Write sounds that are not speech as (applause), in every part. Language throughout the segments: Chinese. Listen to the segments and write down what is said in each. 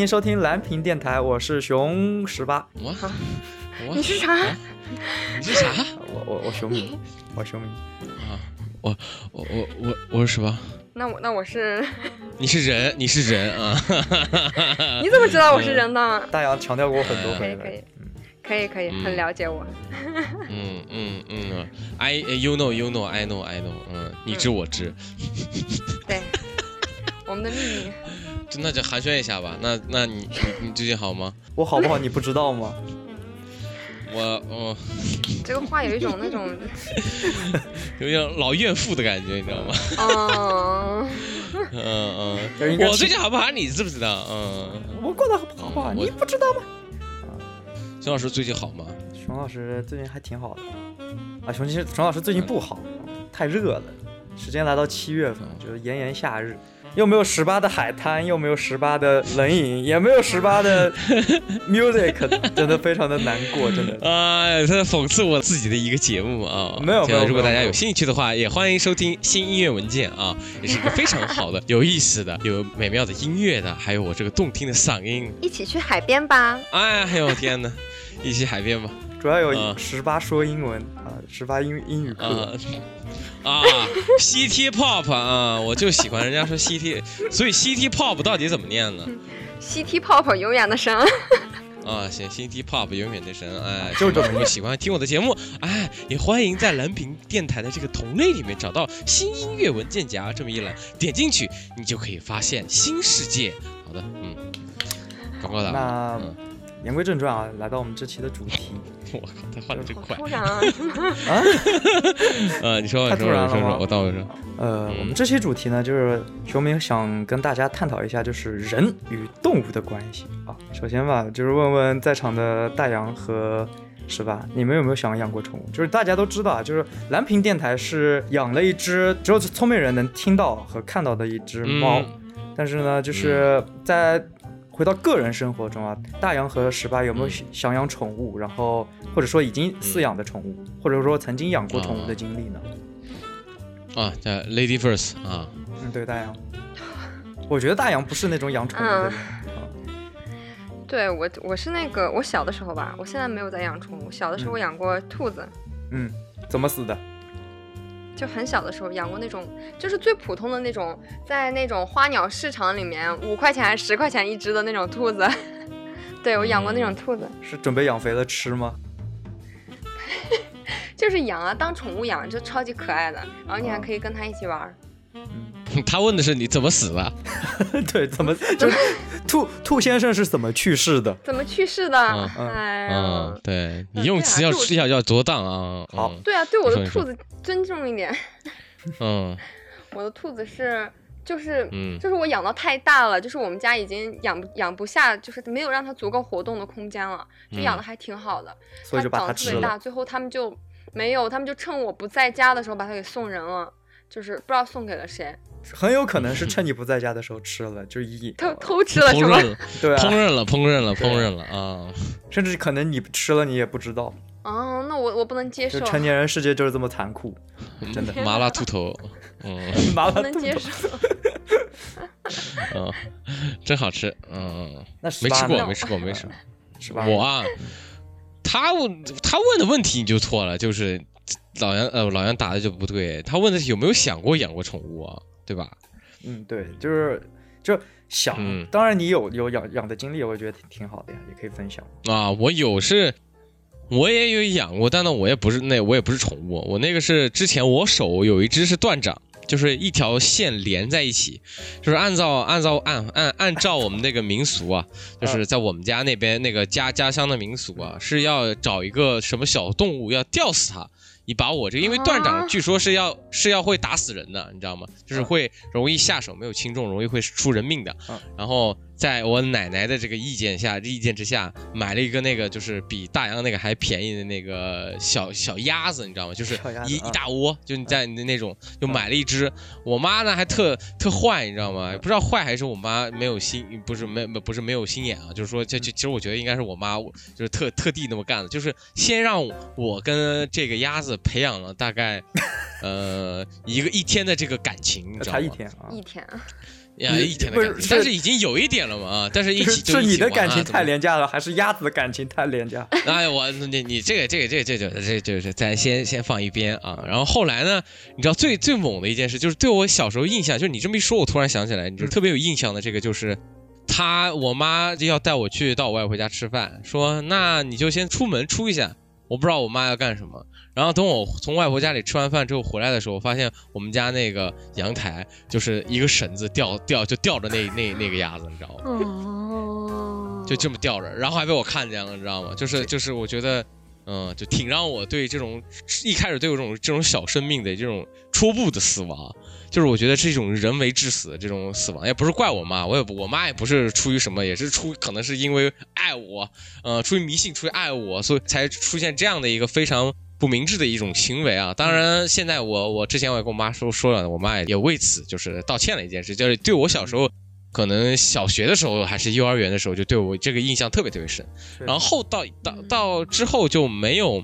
迎收听蓝屏电台，我是熊十八，我好你是啥？啊你是啥？我我我熊明，我熊明，啊，我我我我我是十八？那我那我是，(laughs) 你是人，你是人啊！(laughs) 你怎么知道我是人呢？大杨强调过很多回了可以可以，可以可以，嗯很了解我。嗯嗯嗯，I you know you know I know I know，嗯，你知我知，(laughs) 对，我们的秘密。就那就寒暄一下吧。那那你你你最近好吗？我好不好你不知道吗？我我 (laughs) 这个话有一种那种，(laughs) 有点老怨妇的感觉，你知道吗？(laughs) 嗯，嗯嗯，我最近好不好？你知不知道？嗯，我过得好不好不好？我你不知道吗？熊老师最近好吗？熊老师最近还挺好的啊，熊其实熊老师最近不好，太热了。时间来到七月份，就是炎炎夏日，又没有十八的海滩，又没有十八的冷饮，也没有十八的 (laughs) music，真的非常的难过，真的。(laughs) 哎，他在讽刺我自己的一个节目啊！没有这样没有没有没有如果大家有兴趣的话，也欢迎收听新音乐文件啊，也是一个非常好的、(laughs) 有意思的、有美妙的音乐的，还有我这个动听的嗓音。一起去海边吧。哎呦天哪！一起海边吧！主要有嗯十八说英文啊，十八英英语课。啊啊，CT Pop 啊，我就喜欢人家说 CT，所以 CT Pop 到底怎么念呢？CT Pop 永远的神。啊，行，CT Pop 永远的神，哎，就这么喜欢听我的节目，哎，也欢迎在蓝屏电台的这个同类里面找到新音乐文件夹这么一栏，点进去你就可以发现新世界。好的，嗯，广告打完那，嗯，言归正传啊，来到我们这期的主题我靠，他换的真好快突然啊！啊，(laughs) 呃，你说，太你说，你说，突然了吗？说，我到我说，呃，嗯。我们这期主题呢，就是熊明想跟大家探讨一下，就是人与动物的关系。啊。首先吧，就是问问在场的大洋和是吧，你们有没有想养过宠物？就是大家都知道啊，就是蓝屏电台是养了一只只有聪明人能听到和看到的一只猫，嗯。但是呢，就是在回到个人生活中啊，大洋和十八有没有嗯想养宠物？然后或者说已经饲养的宠物，或者说曾经养过宠物的经历呢？啊，叫 Lady First 啊，嗯，对，大洋。我觉得大洋不是那种养宠物的人。啊对我，我是那个我小的时候吧，我现在没有在养宠物。小的时候我养过兔子，嗯，怎么死的？就很小的时候养过那种，就是最普通的那种，在那种花鸟市场里面五块钱还是十块钱一只的那种兔子。(laughs) 对我养过那种兔子，是准备养肥了吃吗？(laughs) 就是养啊，当宠物养就超级可爱的，然后你还可以跟它一起玩儿。(laughs) 他问的是你怎么死的？(laughs) 对，怎么就是兔兔先生是怎么去世的？怎么去世的？嗯哎，嗯，对你用词要就要要多当啊。好嗯对啊，对我的兔子尊重一点。嗯 (laughs) 我的兔子是，就是，嗯就是我养到太大了，就是我们家已经养不养不下，就是没有让它足够活动的空间了，就养的嗯还挺好的。所以就把长它吃了。得特别大，最后他们就没有，他们就趁我不在家的时候把它给送人了，就是不知道送给了谁，很有可能是趁你不在家的时候吃了，就一偷偷吃了是吗？烹饪了，(laughs) 对啊，烹饪了，烹饪了，烹饪了啊！甚至可能你吃了你也不知道，哦，那我我不能接受，成年 (laughs) 人世界就是这么残酷，真的。麻辣兔头，(laughs) 嗯麻辣兔头。能接受。嗯，真好吃，嗯，那十八没吃过，没吃过，没吃过。十八，我啊，他问他问的问题你就错了，就是老杨呃老杨答的就不对，他问的是有没有想过养过宠物啊，对吧？嗯，对，就是就想，嗯当然你有有养养的经历，我觉得挺挺好的呀，也可以分享。啊，我有是，我也有养过，但呢，我也不是那我也不是宠物，我那个是之前我手有一只是断掌，就是一条线连在一起，就是按照按照按按按照我们那个民俗啊，就是在我们家那边那个家家乡的民俗啊，是要找一个什么小动物要吊死它。你把我这个，因为断掌啊据说是要是要会打死人的，你知道吗？就是会容易下手没有轻重，容易会出人命的嗯。然后在我奶奶的这个意见下，意见之下，买了一个那个就是比大洋那个还便宜的那个小小鸭子，你知道吗？就是一一大窝，就你在那那种，就买了一只。我妈呢还特特坏，你知道吗？不知道坏还是我妈没有心，不是没不是没有心眼啊，就是说，就就其实我觉得应该是我妈就是特特地那么干的，就是先让我跟这个鸭子培养了大概 (laughs) 呃一个一天的这个感情，你知道吗？一天啊，一天。呀，一天的感情，但是已经有一点了嘛啊！但是一起是你的感情太廉价了，还是鸭子的感情太廉价？(laughs) 哎，我你你这个这个这个这个这就是咱先先放一边啊。然后后来呢，你知道最最猛的一件事，就是对我小时候印象，就是你这么一说，我突然想起来，你就特别有印象的这个，就是他我妈要带我去到我外婆家吃饭，说那你就先出门出一下，我不知道我妈要干什么。然后等我从外婆家里吃完饭之后回来的时候，我发现我们家那个阳台就是一个绳子吊吊就吊着那那那个鸭子，你知道吗？哦，就这么吊着，然后还被我看见了，你知道吗？就是就是我觉得，嗯，就挺让我对这种一开始对我这种这种小生命的这种初步的死亡，就是我觉得是一种人为致死的这种死亡，也不是怪我妈，我也不我妈也不是出于什么，也是出可能是因为爱我，呃，出于迷信，出于爱我，所以才出现这样的一个非常。不明智的一种行为啊！当然，现在我我之前我也跟我妈说说了，我妈也也为此就是道歉了一件事，就是对我小时候，可能小学的时候还是幼儿园的时候，就对我这个印象特别特别深。然后到到到之后就没有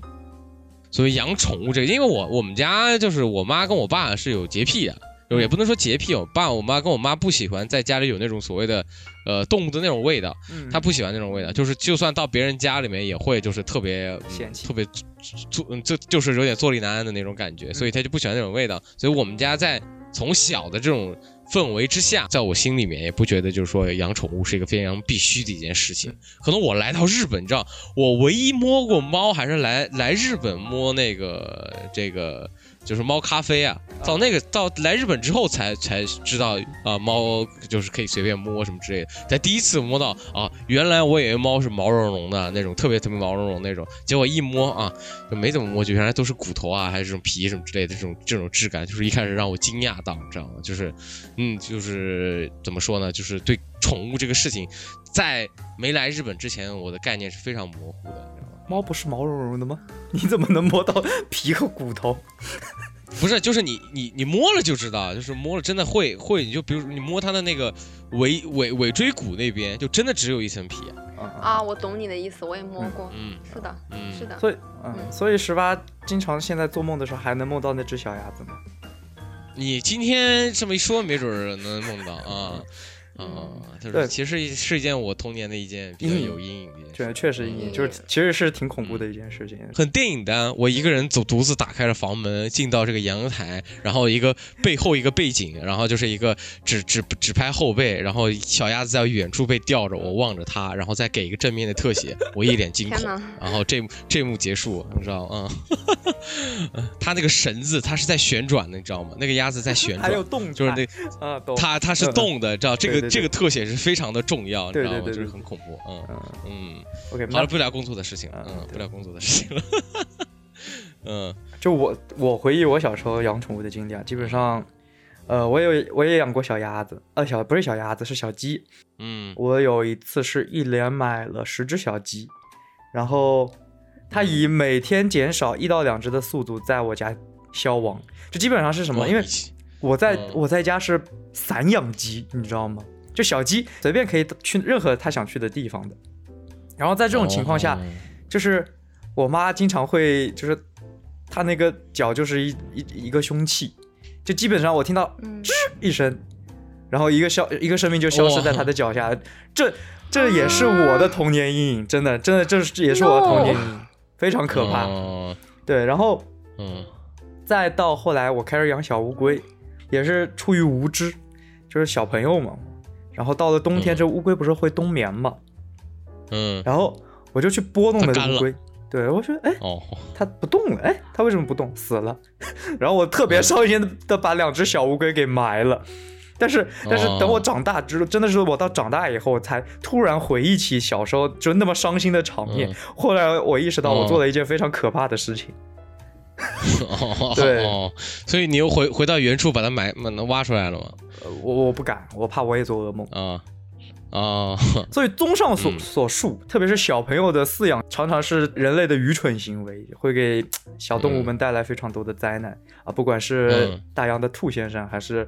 所谓养宠物这个，因为我我们家就是我妈跟我爸是有洁癖的。就也不能说洁癖，我爸、我妈跟我妈不喜欢在家里有那种所谓的，呃，动物的那种味道，她不喜欢那种味道，就是就算到别人家里面也会就是特别嫌弃，特别坐，就就是有点坐立难安的那种感觉，所以她就不喜欢那种味道。所以我们家在从小的这种氛围之下，在我心里面也不觉得就是说养宠物是一个非常必须的一件事情。可能我来到日本，你知道，我唯一摸过猫还是来来日本摸那个这个。就是猫咖啡啊，到那个到来日本之后才才知道啊，猫就是可以随便摸什么之类的。在第一次摸到啊，原来我以为猫是毛茸茸的那种，特别特别毛茸茸那种，结果一摸啊，就没怎么摸，就原来都是骨头啊，还是这种皮什么之类的这种这种质感，就是一开始让我惊讶到，你知道吗？就是，嗯，就是怎么说呢？就是对宠物这个事情，在没来日本之前，我的概念是非常模糊的。猫不是毛茸茸的吗？(laughs) 你怎么能摸到皮和骨头？(laughs) 不是，就是你你你摸了就知道，就是摸了真的会会，你就比如你摸它的那个尾尾尾椎骨那边，就真的只有一层皮。啊，我懂你的意思，我也摸过。嗯，是的，嗯，是的。所以，嗯，所以十八经常现在做梦的时候还能梦到那只小鸭子吗？你今天这么一说，没准能梦到啊。啊，就是其实是一件我童年的一件比较有阴影的，对，确实阴影，就是其实是挺恐怖的一件事情，很电影的。我一个人走，独自打开了房门，进到这个阳台，然后一个背后一个背景，然后就是一个只只只拍后背，然后小鸭子在远处被吊着，我望着它，然后再给一个正面的特写，我一脸惊恐，然后这这幕结束，你知道吗？嗯，(laughs) 它那个绳子它是在旋转的，你知道吗？那个鸭子在旋转，还有动，就是那啊，它它是动的，知道这个。这个特写是非常的重要，你知道吗？就是很恐怖，嗯嗯。OK，好了，不聊工作的事情了，嗯，不聊工作的事情了。(laughs) 嗯，就我我回忆我小时候养宠物的经历啊，基本上，呃，我有我也养过小鸭子，呃，小不是小鸭子是小鸡，嗯，我有一次是一连买了十只小鸡，然后它以每天减少一到两只的速度在我家消亡，这基本上是什么？因为我在我在家是散养鸡，你知道吗？就小鸡随便可以去任何它想去的地方的，然后在这种情况下，就是我妈经常会就是她那个脚就是一一一个凶器，就基本上我听到吱一声，然后一个消一个生命就消失在她的脚下，这这也是我的童年阴影，真的真的这是也是我的童年阴影，非常可怕。对，然后嗯，再到后来我开始养小乌龟，也是出于无知，就是小朋友嘛。然后到了冬天，这乌龟不是会冬眠吗？嗯，然后我就去拨弄那个乌龟，对我说，哎，哦，它不动了，哎，它为什么不动？死了。(laughs) 然后我特别伤心的把两只小乌龟给埋了。但是，但是等我长大之，真的是我到长大以后才突然回忆起小时候就那么伤心的场面。后来我意识到，我做了一件非常可怕的事情。对，(laughs) 所以你又回回到原处把它埋，能挖出来了吗？我我不敢，我怕我也做噩梦啊。啊，(laughs) 所以综上所嗯所述，特别是小朋友的饲养，常常是人类的愚蠢行为，会给小动物们带来非常多的灾难、啊！不管是嗯大洋的兔先生，还是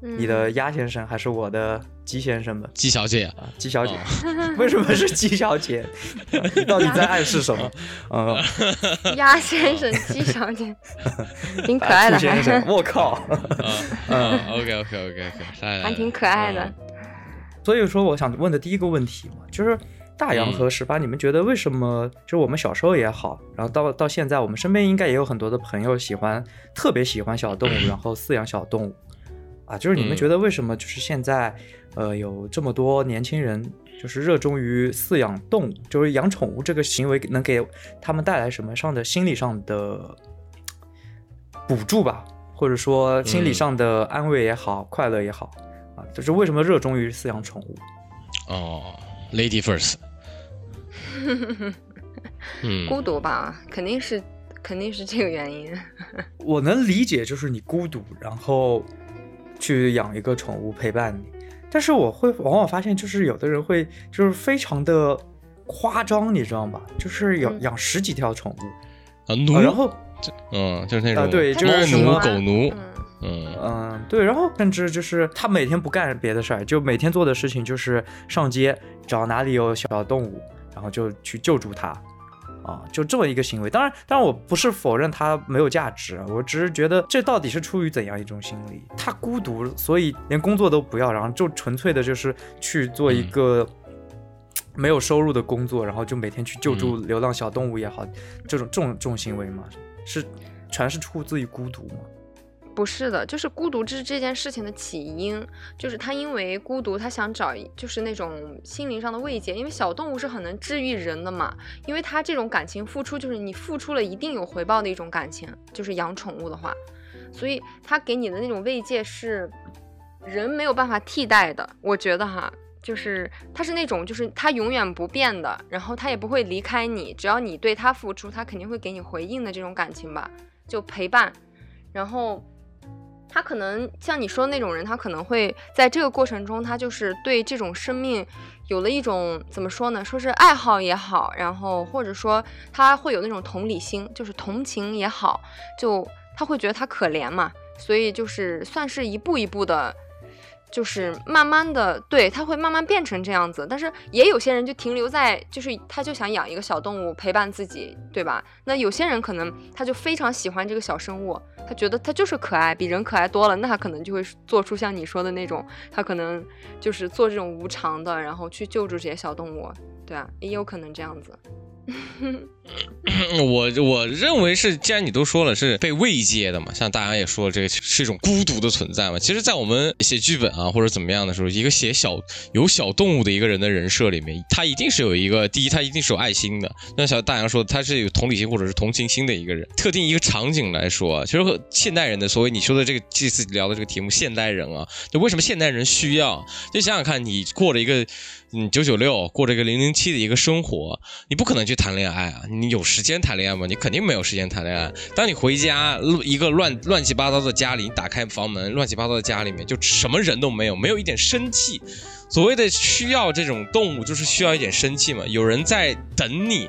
你的鸭先生，还是我的鸡先生们鸡小姐，啊，鸡小姐，哦 (laughs) 为什么是鸡小姐？(laughs) 你到底在暗示什么？(laughs) 嗯，鸭先生、鸡小姐，挺可爱的，兔先生，我靠！啊啊，OK OK OK OK，来来，还挺可爱的。嗯。所以说，我想问的第一个问题嘛，就是大洋和十八，你们觉得为什么？就是我们小时候也好，然后到到现在，我们身边应该也有很多的朋友喜欢，特别喜欢小动物，然后饲养小动物啊。就是你们嗯觉得为什么？就是现在，呃，有这么多年轻人就是热衷于饲养动物，就是养宠物这个行为能给他们带来什么上的心理上的补助吧，或者说心理嗯上的安慰也好，快乐也好。啊，就是为什么热衷于饲养宠物？哦，Lady First，(laughs) 嗯，孤独吧，肯定是肯定是这个原因。(laughs) 我能理解，就是你孤独，然后去养一个宠物陪伴你。但是我会往往发现，就是有的人会就是非常的夸张，你知道吗？就是养、嗯。养十几条宠物，啊奴啊，然后嗯，就是那啊种对就是狗奴，嗯，嗯。嗯，对，然后甚至就是他每天不干别的事儿，就每天做的事情就是上街找哪里有小动物，然后就去救助它，啊，就这么一个行为。当然，当然我不是否认它没有价值，啊我只是觉得这到底是出于怎样一种心理？他孤独，所以连工作都不要，然后就纯粹的就是去做一嗯个。没有收入的工作，然后就每天去救助流浪小动物也好，这种这种这种行为嘛，是全是出自于孤独嘛？不是的，就是孤独这这件事情的起因，就是他因为孤独，他想找就是那种心灵上的慰藉，因为小动物是很能治愈人的嘛，因为他这种感情付出就是你付出了一定有回报的一种感情，就是养宠物的话，所以他给你的那种慰藉是人没有办法替代的，我觉得哈。就是他是那种，就是他永远不变的，然后他也不会离开你，只要你对他付出，他肯定会给你回应的这种感情吧，就陪伴，然后他可能像你说的那种人，他可能会在这个过程中，他就是对这种生命有了一种怎么说呢？说是爱好也好，然后或者说他会有那种同理心，就是同情也好，就他会觉得他可怜嘛，所以就是算是一步一步的。就是慢慢的，对他会慢慢变成这样子，但是也有些人就停留在，就是他就想养一个小动物陪伴自己，对吧？那有些人可能他就非常喜欢这个小生物，他觉得它就是可爱，比人可爱多了，那他可能就会做出像你说的那种，他可能就是做这种无偿的，然后去救助这些小动物，对啊，也有可能这样子。(laughs) (clears throat) 我我认为是，既然你都说了是被慰藉的嘛，像大家也说了，这个是一种孤独的存在嘛。其实，在我们写剧本啊或者怎么样的时候，一个写小有小动物的一个人的人设里面，他一定是有一个第一，他一定是有爱心的。像小大洋说，他是有同理心或者是同情心的一个人。特定一个场景来说，其实和现代人的所谓你说的这个这次聊的这个题目，现代人啊，就为什么现代人需要？就想想看，你过了一个嗯九九六，过了一个零零七的一个生活，你不可能去谈恋爱啊！你有时间谈恋爱吗？你肯定没有时间谈恋爱。当你回家一个乱乱七八糟的家里，你打开房门，乱七八糟的家里面就什么人都没有，没有一点生气。所谓的需要这种动物，就是需要一点生气嘛。有人在等你，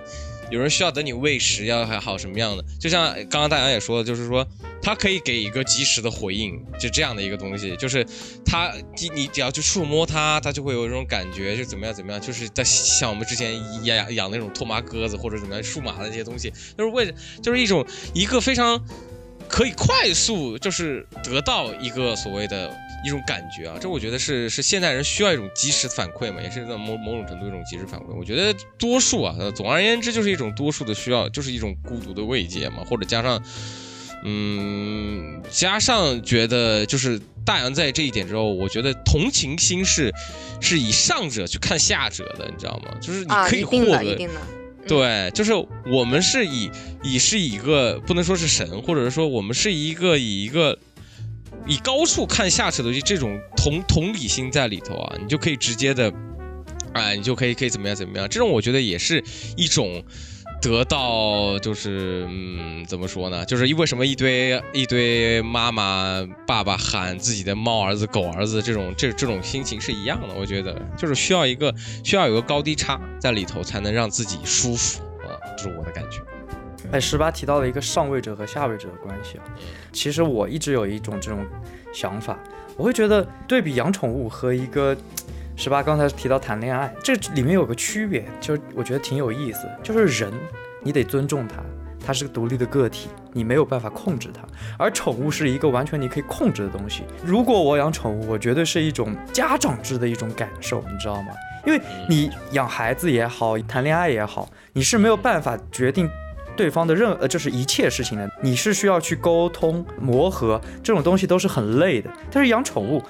有人需要等你喂食，要还好什么样的？就像刚刚大洋也说的，就是说它可以给一个及时的回应，就这样的一个东西，就是它你只要去触摸它，它就会有一种感觉，就怎么样怎么样，就是在像我们之前养养养那种托马鸽子或者怎么样数码的这些东西，就是为就是一种一个非常可以快速就是得到一个所谓的。一种感觉啊，这我觉得是是现代人需要一种及时反馈嘛，也是在某某种程度一种及时反馈。我觉得多数啊，呃总而言之就是一种多数的需要，就是一种孤独的慰藉嘛，或者加上，嗯，加上觉得就是大洋在这一点之后，我觉得同情心是是以上者去看下者的，你知道吗？就是你啊，可以获得。对，就是我们是以以是以一个不能说是神，或者是说我们是一个以一个以高处看下者的这种同同理心在里头啊，你就可以直接的，哎，你就可以可以怎么样怎么样，这种我觉得也是一种得到就是嗯，怎么说呢？就是为什么一堆一堆妈妈爸爸喊自己的猫儿子狗儿子这种这这种心情是一样的。我觉得就是需要一个需要有个高低差在里头，才能让自己舒服啊，这是我的感觉。哎，十八提到了一个上位者和下位者的关系啊。其实我一直有一种这种想法，我会觉得对比养宠物和一个十八刚才提到谈恋爱，这里面有个区别，就是我觉得挺有意思，就是人你得尊重他，他是个独立的个体，你没有办法控制他，而宠物是一个完全你可以控制的东西。如果我养宠物，我绝对是一种家长制的一种感受，你知道吗？因为你养孩子也好，谈恋爱也好，你是没有办法决定。对方的任呃，就是一切事情呢，你是需要去沟通磨合，这种东西都是很累的。但是养宠物。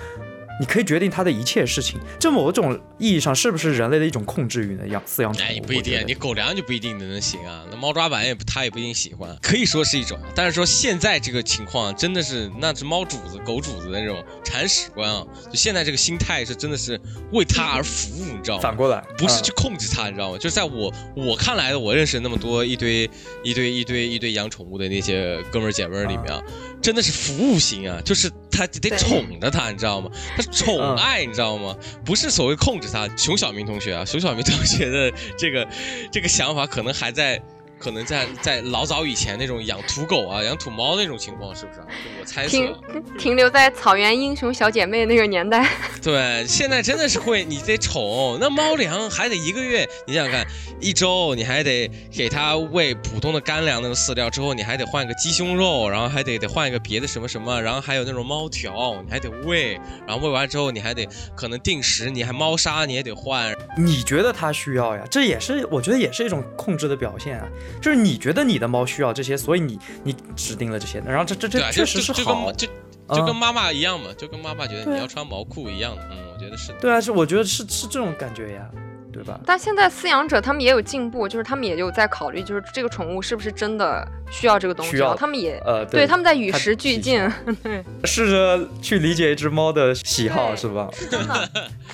你可以决定它的一切事情，这某种意义上是不是人类的一种控制欲呢？养饲养宠物，哎，不一定，你狗粮就不一定能行啊。那猫抓板也不，它也不一定喜欢，可以说是一种。但是说现在这个情况真的是，那只猫主子、狗主子的那种铲屎官啊！就现在这个心态是真的是为它而服务，你知道吗？反过来，不是去控制它，你知道吗？就是在我我看来的，我认识那么多一堆一堆一堆一堆养宠物的那些哥们姐们里面啊，真的是服务型啊，就是他得宠着它，你知道吗？他。宠爱，你知道吗？不是所谓控制他。熊小明同学啊，熊小明同学的这个这个想法，可能还在。可能在在老早以前那种养土狗啊、养土猫那种情况，是不是？我猜测停停留在草原英雄小姐妹那个年代。(laughs) 对，现在真的是会，你得宠那猫粮，还得一个月。你想想看，一周你还得给它喂普通的干粮那种饲料，之后你还得换个鸡胸肉，然后还得得换一个别的什么什么，然后还有那种猫条，你还得喂，然后喂完之后你还得可能定时，你还猫砂你也得换。你觉得它需要呀？这也是我觉得也是一种控制的表现啊。就是你觉得你的猫需要这些，所以你你指定了这些，然后这这这确实是好，就就跟妈妈一样嘛，就跟妈妈觉得你要穿毛裤一样，嗯，我觉得是。对啊，是我觉得是是这种感觉呀，对吧？但现在饲养者他们也有进步，就是他们也有在考虑，就是这个宠物是不是真的需要这个东西，他们也呃，对，他们在与时俱进，(laughs) (laughs) 试着去理解一只猫的喜好，是吧？(laughs) 真的，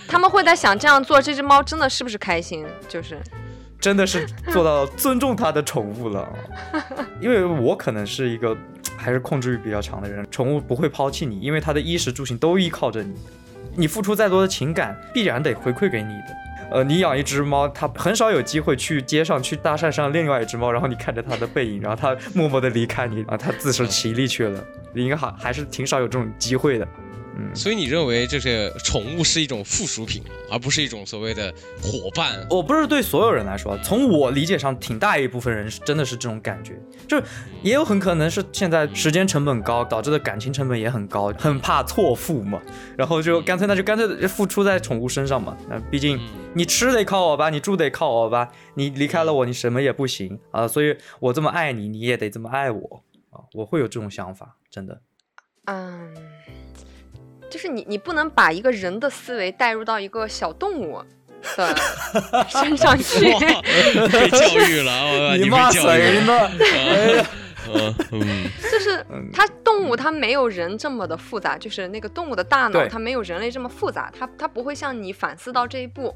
他们会在想这样做，这只猫真的是不是开心，就是。真的是做到尊重他的宠物了，(laughs) 因为我可能是一个还是控制欲比较强的人，宠物不会抛弃你，因为它的衣食住行都依靠着你，你付出再多的情感，必然得回馈给你的。呃，你养一只猫，它很少有机会去街上去搭讪上另外一只猫，然后你看着它的背影，然后它默默的离开你，啊，它自食其力去了，应该还还是挺少有这种机会的。所以你认为这些宠物是一种附属品，而不是一种所谓的伙伴？我不是对所有人来说，从我理解上，挺大一部分人是真的是这种感觉，就是也有很可能是现在时间成本高导致的感情成本也很高，很怕错付嘛，然后就干脆那就干脆付出在宠物身上嘛。那毕竟你吃得靠我吧，你住得靠我吧，你离开了我，你什么也不行啊。所以我这么爱你，你也得这么爱我啊。我会有这种想法，真的。嗯。就是你，你不能把一个人的思维带入到一个小动物的身上 (laughs) 去。被教育了，(laughs) 你骂谁呢？嗯，就是它动物，它没有人这么的复杂，就是那个动物的大脑，它没有人类这么复杂，它它不会像你反思到这一步。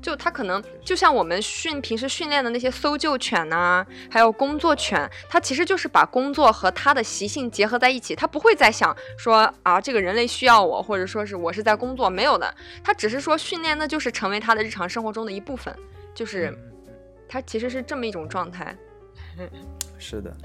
就它可能就像我们训平时训练的那些搜救犬呐，还有工作犬，它其实就是把工作和它的习性结合在一起，它不会再想说啊这个人类需要我，或者说是我是在工作，没有的，它只是说训练，那就是成为它的日常生活中的一部分，就是它其实是这么一种状态。(laughs) 是的。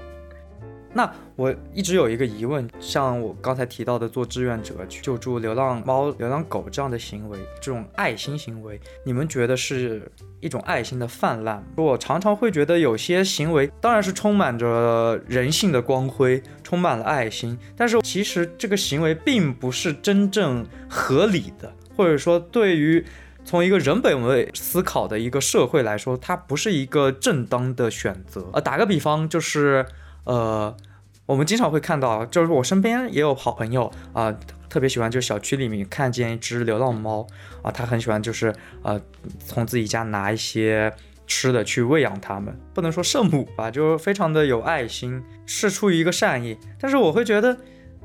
那我一直有一个疑问，像我刚才提到的做志愿者去救助流浪猫、流浪狗这样的行为，这种爱心行为，你们觉得是一种爱心的泛滥？我常常会觉得有些行为当然是充满着人性的光辉，充满了爱心，但是其实这个行为并不是真正合理的，或者说对于从一个人本位思考的一个社会来说，它不是一个正当的选择。呃，打个比方就是。呃，我们经常会看到，就是我身边也有好朋友啊，特别喜欢就小区里面看见一只流浪猫啊，他很喜欢就是呃从自己家拿一些吃的去喂养它们，不能说圣母吧，就是非常的有爱心，是出于一个善意。但是我会觉得，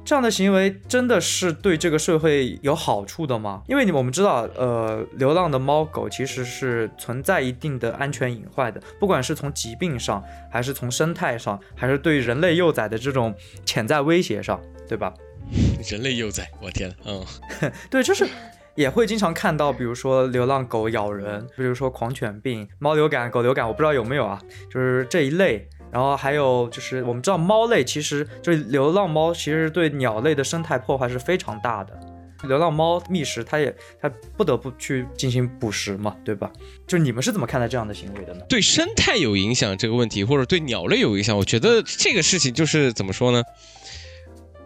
这样的行为真的是对这个社会有好处的吗？因为你我们知道，呃，流浪的猫狗其实是存在一定的安全隐患的，不管是从疾病上，还是从生态上，还是对人类幼崽的这种潜在威胁上，对吧？(laughs) 人类幼崽，我天，嗯，(laughs) 对，就是也会经常看到，比如说流浪狗咬人，比如说狂犬病、猫流感、狗流感，我不知道有没有啊，就是这一类。然后还有就是，我们知道猫类其实就是流浪猫，其实对鸟类的生态破坏是非常大的。流浪猫觅食，它也它不得不去进行捕食嘛，对吧？就你们是怎么看待这样的行为的呢？对生态有影响这个问题，或者对鸟类有影响，我觉得这个事情就是怎么说呢？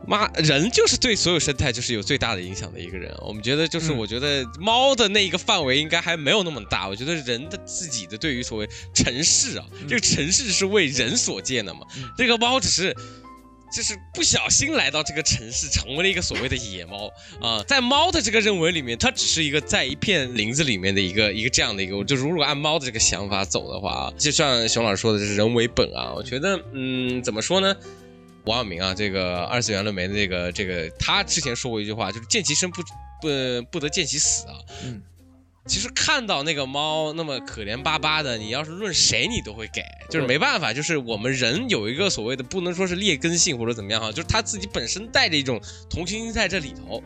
妈，人就是对所有生态就是有最大的影响的一个人。我们觉得就是，我觉得猫的那一个范围应该还没有那么大。我觉得人的自己的对于所谓城市啊，这个城市是为人所建的嘛。这个猫只是，就是不小心来到这个城市，成为了一个所谓的野猫啊。在猫的这个认为里面，它只是一个在一片林子里面的一个一个这样的一个。就如果按猫的这个想法走的话，就像熊老师说的，就是人为本啊。我觉得，嗯，怎么说呢？王阳明啊，这个二次元论媒的这个这个，他之前说过一句话，就是见其生不不不得见其死啊。嗯，其实看到那个猫那么可怜巴巴的，你要是论谁你都会给，就是没办法，就是我们人有一个所谓的不能说是劣根性或者怎么样哈，就是他自己本身带着一种同情心在这里头。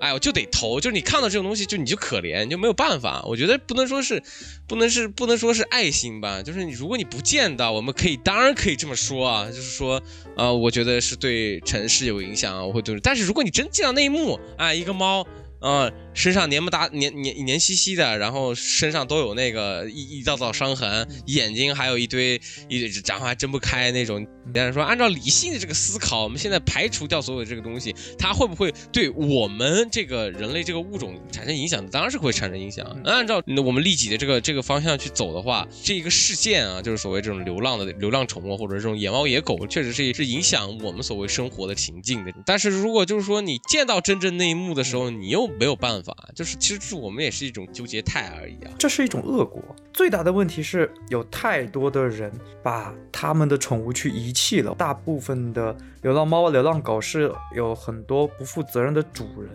哎，我就得投，就是你看到这种东西，就你就可怜，就没有办法。我觉得不能说是，不能是，不能说是爱心吧，就是你如果你不见到，我们可以当然可以这么说啊，就是说，呃，我觉得是对城市有影响啊，会对，但是如果你真见到那一幕，啊，一个猫。啊，身上黏不搭黏黏黏兮兮的，然后身上都有那个一一道道伤痕，眼睛还有一堆一讲话还睁不开那种。但是说，按照理性的这个思考，我们现在排除掉所有这个东西，它会不会对我们这个人类这个物种产生影响？当然是会产生影响。那按照我们利己的这个这个方向去走的话，这一个事件啊，就是所谓这种流浪的流浪宠物或者这种野猫野狗，确实是是影响我们所谓生活的情境的。但是如果就是说你见到真正那一幕的时候，你又没有办法，就是其实是我们也是一种纠结态而已啊。这是一种恶果。最大的问题是有太多的人把他们的宠物去遗弃了。大部分的流浪猫、流浪狗是有很多不负责任的主人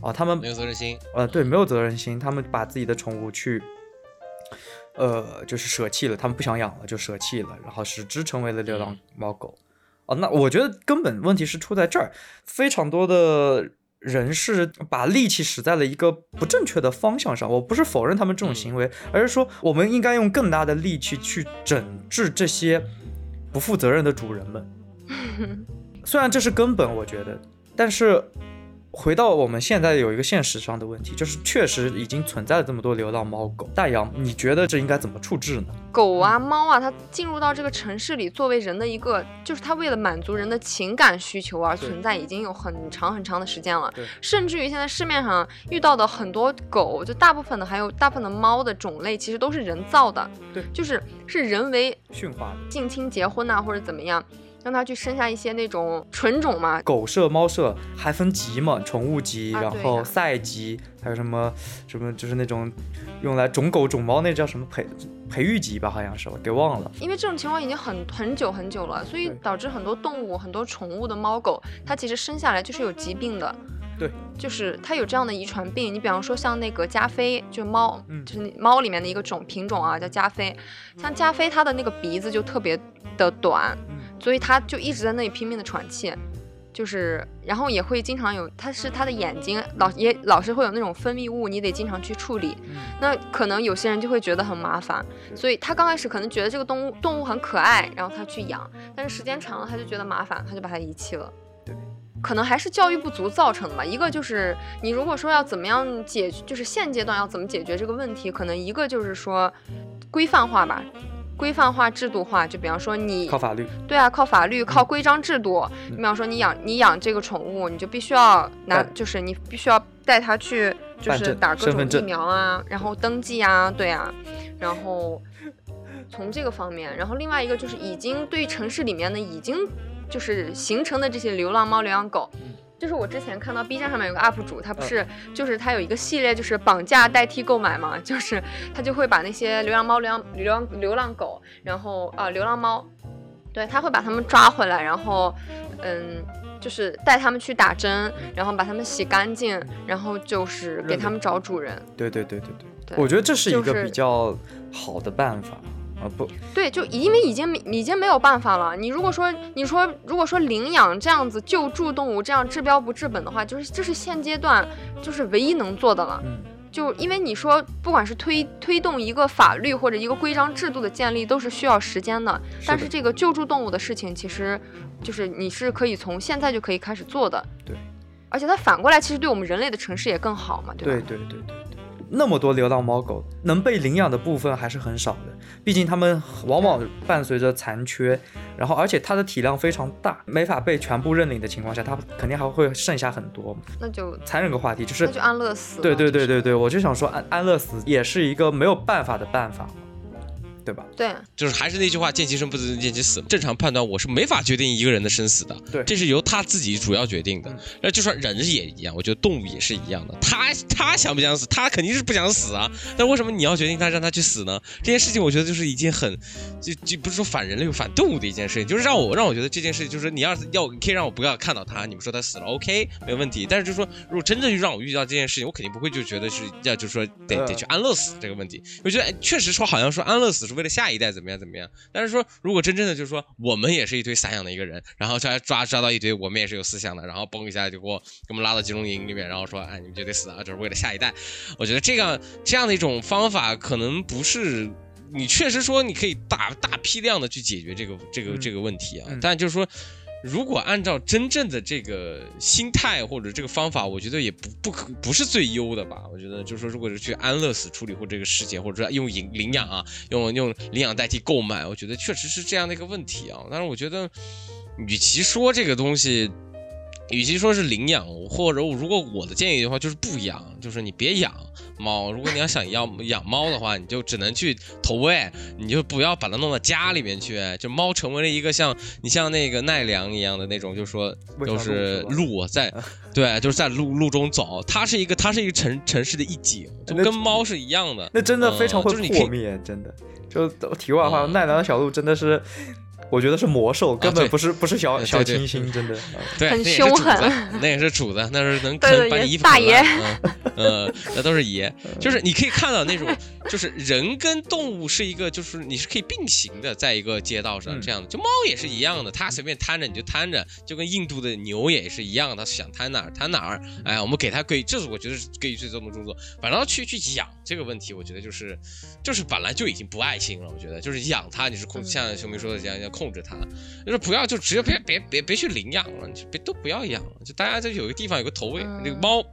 啊，他们没有责任心。呃，对，没有责任心，他们把自己的宠物去，呃，就是舍弃了，他们不想养了就舍弃了，然后使之成为了流浪猫狗。哦，那我觉得根本问题是出在这儿，非常多的。人是把力气使在了一个不正确的方向上。我不是否认他们这种行为，而是说我们应该用更大的力气去整治这些不负责任的主人们。(laughs) 虽然这是根本，我觉得，但是。回到我们现在有一个现实上的问题，就是确实已经存在了这么多流浪猫狗。大洋，你觉得这应该怎么处置呢？狗啊，猫啊，它进入到这个城市里，作为人的一个，就是它为了满足人的情感需求而存在，已经有很长很长的时间了。甚至于现在市面上遇到的很多狗，就大部分的还有大部分的猫的种类，其实都是人造的。对，就是是人为驯化的，近亲结婚呐，或者怎么样。让它去生下一些那种纯种嘛，狗舍、猫舍还分级嘛，宠物级，然后赛级，还有什么什么，就是那种用来种狗、种猫那叫什么培培育级吧，好像是我给忘了。因为这种情况已经很很久很久了，所以导致很多动物、很多宠物的猫狗，它其实生下来就是有疾病的。对，就是它有这样的遗传病。你比方说像那个加菲，就猫，嗯就是猫里面的一个种品种啊，叫加菲。像加菲，它的那个鼻子就特别的短。所以他就一直在那里拼命的喘气，就是，然后也会经常有，他是他的眼睛老也老是会有那种分泌物，你得经常去处理。那可能有些人就会觉得很麻烦，所以他刚开始可能觉得这个动物动物很可爱，然后他去养，但是时间长了他就觉得麻烦，他就把它遗弃了。对，可能还是教育不足造成的吧。一个就是你如果说要怎么样解决，就是现阶段要怎么解决这个问题，可能一个就是说规范化吧。规范化、制度化，就比方说你靠法律，对啊，靠法律、靠规章制度。你比方说你养你养这个宠物，你就必须要拿，就是你必须要带它去，就是打各种疫苗啊，然后登记啊，对啊，然后从这个方面，然后另外一个就是已经对城市里面的已经就是形成的这些流浪猫、流浪狗。就是我之前看到 B 站上面有个 UP 主，他不是就是他有一个系列，就是绑架代替购买嘛，(laughs) 就是他就会把那些流浪猫、流浪流浪流浪狗，然后啊流浪猫，对他会把它们抓回来，然后嗯就是带它们去打针，然后把它们洗干净，然后就是给它们找主人。对对对对对，对我觉得这是一个比较好的办法啊，不，对，就因为已经已经没有办法了。你如果说你说如果说领养这样子救助动物这样治标不治本的话，就是这是现阶段就是唯一能做的了。嗯，就因为你说不管是推推动一个法律或者一个规章制度的建立，都是需要时间的。但是这个救助动物的事情，其实就是你是可以从现在就可以开始做的。对，而且它反过来，其实对我们人类的城市也更好嘛，对吧？对对对对对，那么多流浪猫狗能被领养的部分还是很少的，毕竟它们往往伴随着残缺，然后而且它的体量非常大，没法被全部认领的情况下，它肯定还会剩下很多。那就残忍个话题就是那就安乐死。对对对对对，我就想说安安乐死也是一个没有办法的办法，对吧？对就是还是那句话，见其生不能见其死。正常判断，我是没法决定一个人的生死的，对这是由他自己主要决定的嗯。那就算人也一样，我觉得动物也是一样的。他他想不想死，他肯定是不想死啊。但为什么你要决定他让他去死呢？这件事情我觉得就是一件很，就就不是说反人类反动物的一件事情，就是让我让我觉得这件事情就是你要是要你可以让我不要看到他，你们说他死了，OK 没有问题。但是就是说，如果真的就让我遇到这件事情，我肯定不会就觉得是要就是说得得去安乐死这个问题。我觉得哎确实说好像说安乐死是为了下一代怎么样怎么样，但是说如果真正的就是说我们也是一堆散养的一个人，然后抓抓抓到一堆我们也是有思想的，然后嘣一下就给我给我们拉到集中营里面，然后说哎你们就得死啊，就是为了下一代。我觉得这样这样的一种方法可能不是。你确实说你可以大大批量的去解决这个这个嗯这个问题啊，嗯但就是说，如果按照真正的这个心态或者这个方法，我觉得也不不可不是最优的吧。我觉得就是说，如果是去安乐死处理或这个事件，或者说用领领养啊，用用领养代替购买，我觉得确实是这样的一个问题啊。但是我觉得，与其说这个东西。与其说是领养，或者如果我的建议的话，就是不养，就是你别养猫。如果你要想要养猫的话，你就只能去投喂，你就不要把它弄到家里面去。就猫成为了一个像你像那个奈良一样的那种，就是说喂小鹿就是路在，(laughs) 对，就是在路路中走。它是一个它是一个城城市的一景，就跟猫是一样的。那真的非常会破灭，真的。就题外话，嗯奈良的小鹿真的是，我觉得是魔兽，根本不是不是小小清新，真的。啊 (laughs) 对，很那也是主子凶狠，(laughs) 那也是主子，那是能啃把你爷大爷衣服啃烂，嗯呃，那都是爷。就是你可以看到那种，就是人跟动物是一个，就是你是可以并行的，在一个街道上嗯这样的。就猫也是一样的，它随便摊着你就摊着，就跟印度的牛也是一样的，它想摊哪儿摊哪儿。哎，我们给它给，这是我觉得是给予最重的工作。反正去去养这个问题，我觉得就是就是本来就已经不爱心了，我觉得就是养它，你是控，嗯像熊明说的这样，要控制它。就是不要就直接别别别别去领养了，你就别都不要养了，就大家就有个地方有个投喂，嗯那个猫。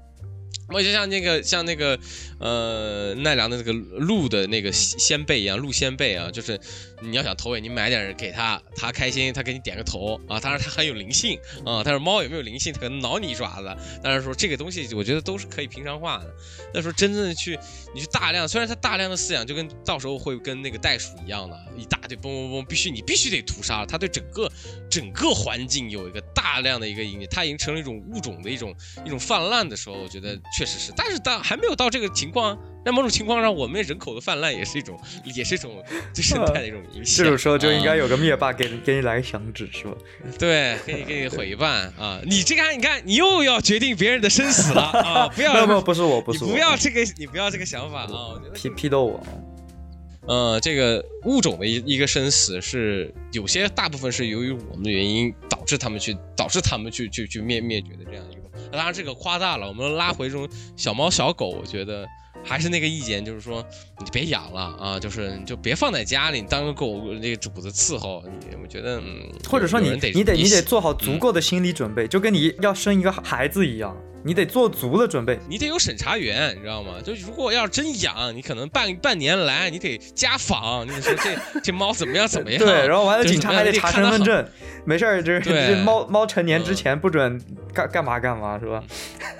猫就像那个像那个呃奈良的那个鹿的那个先辈一样，鹿先辈啊，就是你要想投喂，你买点给它，它开心，它给你点个头啊。当然它很有灵性啊，但是猫有没有灵性，它可能挠你一爪子。但是说这个东西，我觉得都是可以平常化的。那时候真正的去你去大量，虽然它大量的饲养，就跟到时候会跟那个袋鼠一样的，一大堆嘣嘣嘣，必须你必须得屠杀了，它对整个整个环境有一个大量的一个影响，它已经成了一种物种的一种一种泛滥的时候，我觉得确实是，但是到还没有到这个情况，在某种情况上，我们人口的泛滥也是一种也是一种对生态的一种影响。这种时候就应该啊有个灭霸给你给你来个响指，是吧？(laughs) 对，给你给你毁一半啊！你这个你看，你又要决定别人的生死了啊！不要没有没有，不是我，不是我，不要这个，你不要这个想法啊！我觉得批批斗我。呃，这个物种的一一个生死是有些大部分是由于我们的原因导致他们去导致他们去去去灭灭绝的这样一个。当然这个夸大了，我们拉回这种小猫小狗，我觉得还是那个意见，就是说你别养了啊，就是你就别放在家里，你当个狗那个主子伺候。你我觉得嗯，或者说你得你得你得做好足够的心理准备，就跟你要生一个孩子一样，你得做足了准备。你得有审查员，你知道吗？就如果要真养，你可能半半年来你得家访，你说这 (laughs) 这猫怎么样怎么样。对，然后完了，警察还得查身份证，没事儿，就是这猫猫成年之嗯前不准干干嘛干嘛，是吧？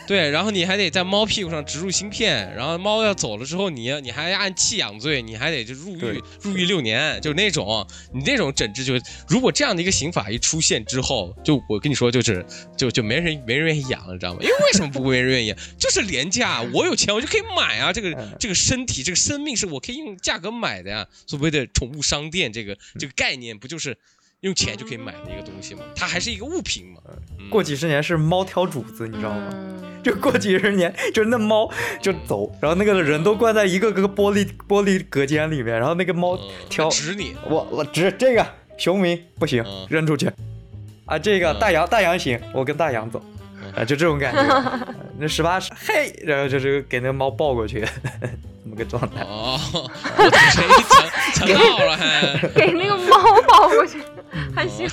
对，然后你还得在猫屁股上植入芯片，然后猫要走了之后，你你还按弃养罪，你还得就入狱入狱六年，就是那种你那种整治就，如果这样的一个刑法一出现之后，就我跟你说就是就就没人没人愿意养了，知道吗？因为为什么不没人愿意养？(laughs) 就是廉价，我有钱我就可以买啊，这个嗯这个身体这个生命是我可以用价格买的呀。所谓的宠物商店这个这个概念不就是？用钱就可以买的一个东西嘛，它还是一个物品嘛。嗯过几十年是猫挑主子，你知道吗？嗯就过几十年，就是那猫就走，然后那个人都关在一个个玻璃玻璃隔间里面，然后那个猫嗯挑它指你，我我指这个熊明不行嗯，扔出去。啊，这个嗯大洋大洋行，我跟大洋走，啊，就这种感觉。(laughs) 呃那十八嘿，然后就是给那个猫抱过去，(laughs) 这么个状态。哦，我赌神一强强到了还。给那个猫抱过去，还行。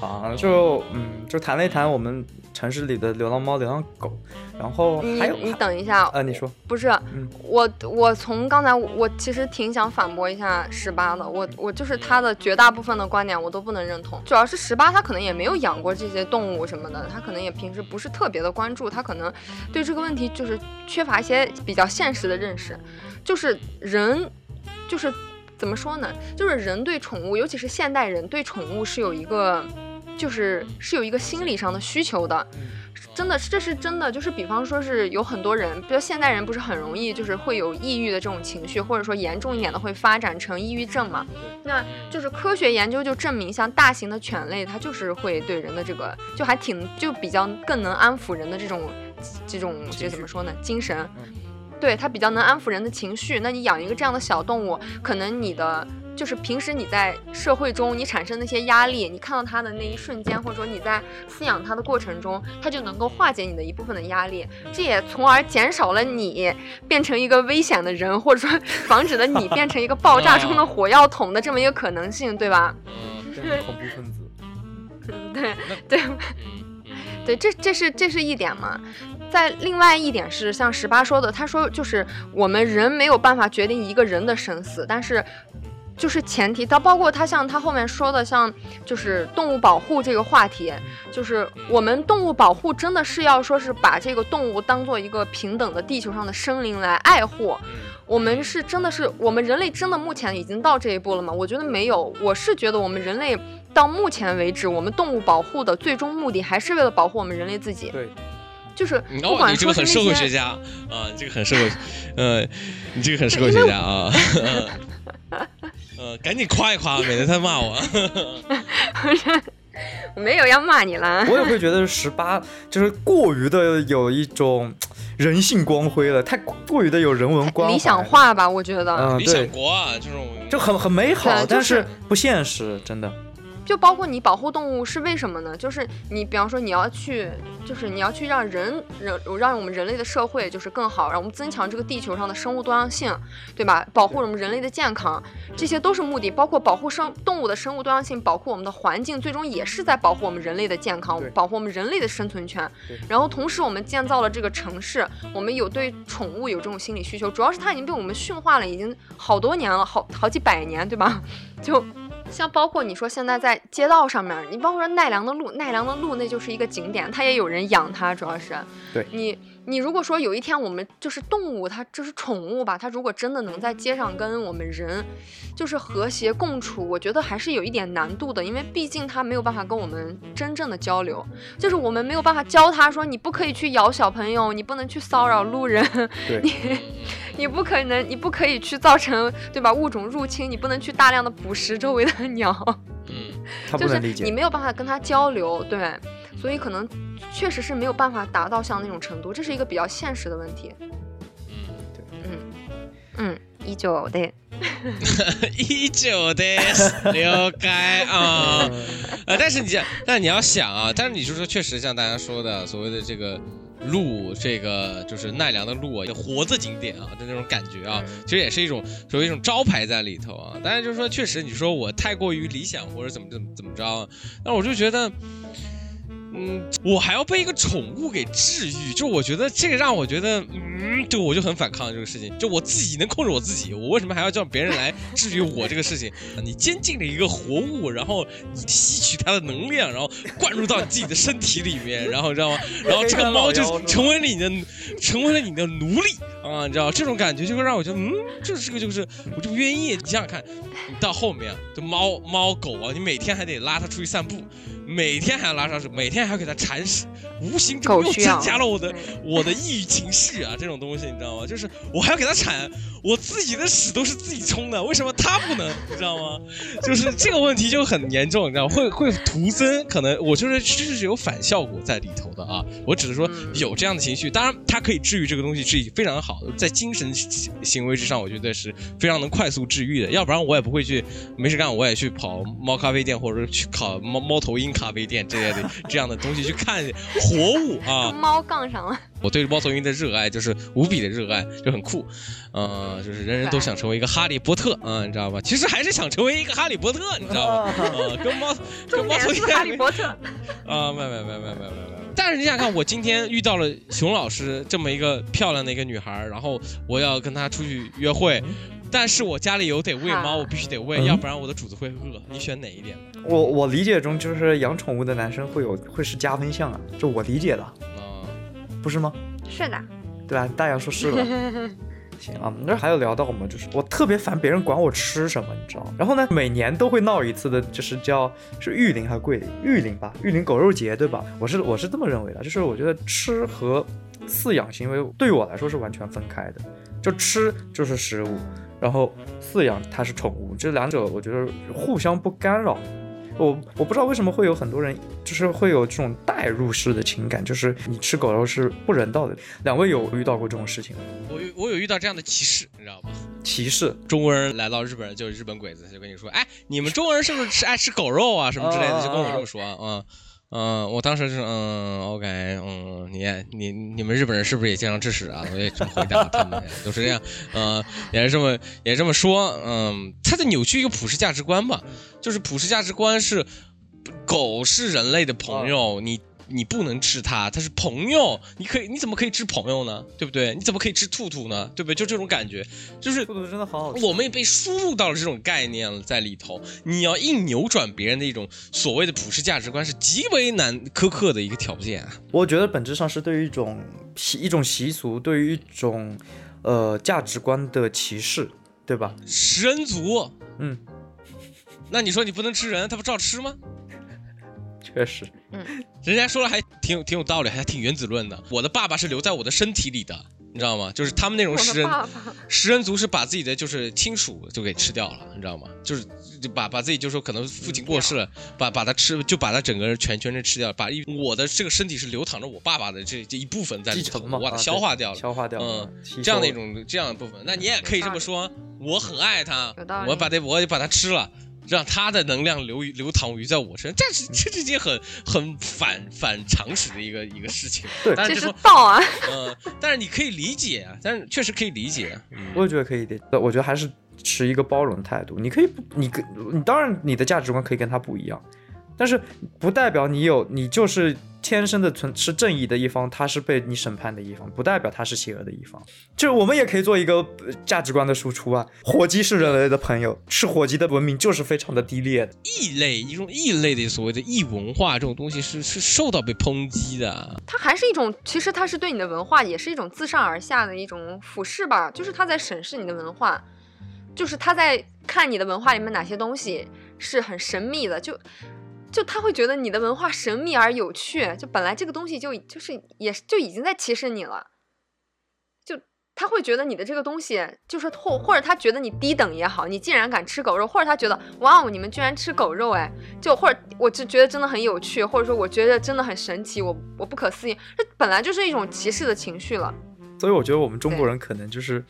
啊，(laughs) 就嗯，就谈了一谈我们城市里的流浪猫、流浪狗，然后还有你等一下，呃，你说，不是嗯。我，我从刚才我其实挺想反驳一下十八的，我我就是他的绝大部分的观点我都不能认同，主要是十八他可能也没有养过这些动物什么的，他可能也平时不是特别的关注，他可能对这个问题就是缺乏一些比较现实的认识，就是人就是怎么说呢，就是人对宠物，尤其是现代人对宠物是有一个就是是有一个心理上的需求的。真的，这是真的，就是比方说是有很多人，比如现代人不是很容易就是会有抑郁的这种情绪，或者说严重一点的会发展成抑郁症嘛。那就是科学研究就证明，像大型的犬类，它就是会对人的这个就还挺就比较更能安抚人的这种这种这怎么说呢？精神。对它比较能安抚人的情绪。那你养一个这样的小动物，可能你的就是平时你在社会中你产生那些压力，你看到它的那一瞬间，或者说你在饲养它的过程中，它就能够化解你的一部分的压力，这也从而减少了你变成一个危险的人，或者说 (laughs) 防止了你变成一个爆炸中的 (laughs) 火药桶的这么一个可能性，对吧？嗯恐怖分子。(laughs) 嗯，对对。嗯对，这这是这是一点嘛。再另外一点是，像十八说的，他说就是我们人没有办法决定一个人的生死，但是就是前提，他包括他像他后面说的，像就是动物保护这个话题，就是我们动物保护真的是要说是把这个动物当做一个平等的地球上的生灵来爱护。我们是真的是我们人类真的目前已经到这一步了吗？我觉得没有，我是觉得我们人类到目前为止，我们动物保护的最终目的还是为了保护我们人类自己，对，就是不哦，管你这个很社会学。家啊，你这个很社会，呃，你这个很社会学家啊，(laughs) 呃，赶紧夸一夸，免得他骂我。(laughs) 我没有要骂你啦，我也会觉得十八就是过于的有一种人性光辉了，太过于的有人文关怀，理想，化吧，我觉得。嗯，理想对，国啊，这种就很很美好，但是不现实，真的。就包括你保护动物是为什么呢？就是你比方说你要去，就是你要去让人人让我们人类的社会就是更好，让我们增强这个地球上的生物多样性，对吧？保护我们人类的健康，这些都是目的。包括保护生动物的生物多样性，保护我们的环境，最终也是在保护我们人类的健康，保护我们人类的生存权。然后同时我们建造了这个城市，我们有对宠物有这种心理需求，主要是它已经被我们驯化了，已经好多年了，好好几百年，对吧？(laughs) 就。像包括你说现在在街道上面，你包括说奈良的鹿，奈良的鹿那就是一个景点，它也有人养它，主要是。对。你你如果说有一天我们就是动物，它就是宠物吧，它如果真的能在街上跟我们人就是和谐共处，我觉得还是有一点难度的，因为毕竟它没有办法跟我们真正的交流，就是我们没有办法教它说你不可以去咬小朋友，你不能去骚扰路人，(laughs) 你你不可能，你不可以去造成对吧物种入侵，你不能去大量的捕食周围的鸟。嗯，(laughs) 就是他不能理解你。没有办法跟它交流，对，所以可能确实是没有办法达到像那种程度，这是一个比较现实的问题。嗯对嗯嗯，依旧 (laughs) 的，依旧的了解啊。(laughs) 呃，但是你但你要想啊，但是你就说确实像大家说的所谓的这个路，这个就是奈良的路啊，活字景点啊的那种感觉啊，其实也是一种属于一种招牌在里头啊。但是就是说，确实你说我太过于理想或者怎么怎么怎么着啊，那我就觉得。嗯，我还要被一个宠物给治愈，就我觉得这个让我觉得，嗯，就我就很反抗这个事情。就我自己能控制我自己，我为什么还要叫别人来治愈我这个事情？(laughs) 你监禁了一个活物，然后你吸取它的能量，然后灌入到你自己的身体里面，然后知道吗？(laughs) 然后这个猫就成为了你的，成为了你的奴隶啊！你知道这种感觉就会让我觉得，嗯，这这个就是我就不愿意。你想想看，你到后面啊，就猫猫狗啊，你每天还得拉它出去散步。每天还要拉屎，每天还要给它铲屎，无形中又增加了我的 (laughs) 我的抑郁情绪啊，这种东西你知道吗？就是我还要给它铲，我自己的屎都是自己冲的，为什么它不能？(laughs) 你知道吗？就是这个问题就很严重，你知道吗？会会徒增，可能我就是这是有反效果在里头的啊。我只是说嗯有这样的情绪，当然它可以治愈这个东西治愈非常好的，在精神行行为之上，我觉得是非常能快速治愈的。要不然我也不会去没事干，我也去跑猫咖啡店或者去烤猫猫头鹰咖啡店这类的 (laughs) 这样的东西去看活物啊。跟猫杠上了。我对猫头鹰的热爱就是无比的热爱，就很酷，呃，就是人人都想成为一个哈利波特啊、你知道吧？其实还是想成为一个哈利波特，你知道吧？(laughs) 呃，跟猫 (laughs) 跟猫头鹰哈利波特。啊，没没没没没没没。但是你想想看，我今天遇到了熊老师这么一个漂亮的一个女孩儿，然后我要跟她出去约会，但是我家里有得喂猫，我必须得喂，嗯要不然我的主子会饿。你选哪一点？我我理解中就是养宠物的男生会有会是加分项啊，这我理解的，啊、不是吗？是的，对吧？大洋说是了。(laughs) 行啊，那还有聊到吗？就是我特别烦别人管我吃什么，你知道吗？然后呢，每年都会闹一次的，就是叫是玉林还是桂林？玉林吧，玉林狗肉节，对吧？我是我是这么认为的，就是我觉得吃和饲养行为对于我来说是完全分开的，就吃就是食物，然后饲养它是宠物，这两者我觉得互相不干扰。我我不知道为什么会有很多人就是会有这种代入式的情感，就是你吃狗肉是不人道的。两位有遇到过这种事情吗？我有我有遇到这样的歧视，你知道吗？歧视？中国人来到日本，就是日本鬼子，就跟你说，哎，你们中国人是不是吃爱吃狗肉啊，什么之类的，就跟我这么说啊。嗯嗯，我当时就是嗯，OK，嗯，你你你们日本人是不是也经常吃屎啊？我也这么回答他们，都是这样，嗯，也是这么也这么说，嗯，他在扭曲一个普世价值观吧，就是普世价值观是狗是人类的朋友，你你不能吃它，它是朋友，你可以你怎么可以吃朋友呢？对不对？你怎么可以吃兔兔呢？对不对？就这种感觉，就是兔兔真的好好吃。我们也被输入到了这种概念了，在里头，你要硬扭转别人的一种所谓的普世价值观，是极为难苛刻的一个条件啊。我觉得本质上是对于一种习一种习俗，对于一种呃价值观的歧视，对吧？食人族，嗯，那你说你不能吃人，他不照吃吗？确实，嗯人家说的还挺有挺有道理，还挺原子论的。我的爸爸是留在我的身体里的，你知道吗？就是他们那种食人食人族是把自己的就是亲属就给吃掉了，你知道吗？就是就把把自己就说可能父亲过世了，把把他吃就把他整个人全全身吃掉，把一我的这个身体是流淌着我爸爸的这这一部分在里头，我把它啊消化掉了。消化掉了，嗯这样的一种这样的部分，那你也可以这么说，我很爱他我把它我也把它吃了，让他的能量流流淌于在我身上，这是这是件很很反反常识的一个一个事情。对这但是这是，道啊！嗯，但是你可以理解啊，但是确实可以理解。嗯我也觉得可以理解。我觉得还是持一个包容的态度。你可以不，你跟你当然你的价值观可以跟他不一样，但是不代表你有你就是天生的存是正义的一方，他是被你审判的一方，不代表他是邪恶的一方。就是我们也可以做一个呃价值观的输出啊。火鸡是人类的朋友，吃火鸡的文明就是非常的低劣的。异类一种异类的所谓的异文化这种东西是是受到被抨击的。它还是一种，其实它是对你的文化也是一种自上而下的一种俯视吧，就是他在审视你的文化，就是他在看你的文化里面哪些东西是很神秘的，就就他会觉得你的文化神秘而有趣，就本来这个东西就就是也就已经在歧视你了，就他会觉得你的这个东西就是或或者他觉得你低等也好，你竟然敢吃狗肉，或者他觉得哇哦你们居然吃狗肉哎，就或者我就觉得真的很有趣，或者说我觉得真的很神奇，我我不可思议，这本来就是一种歧视的情绪了。所以我觉得我们中国人可能就是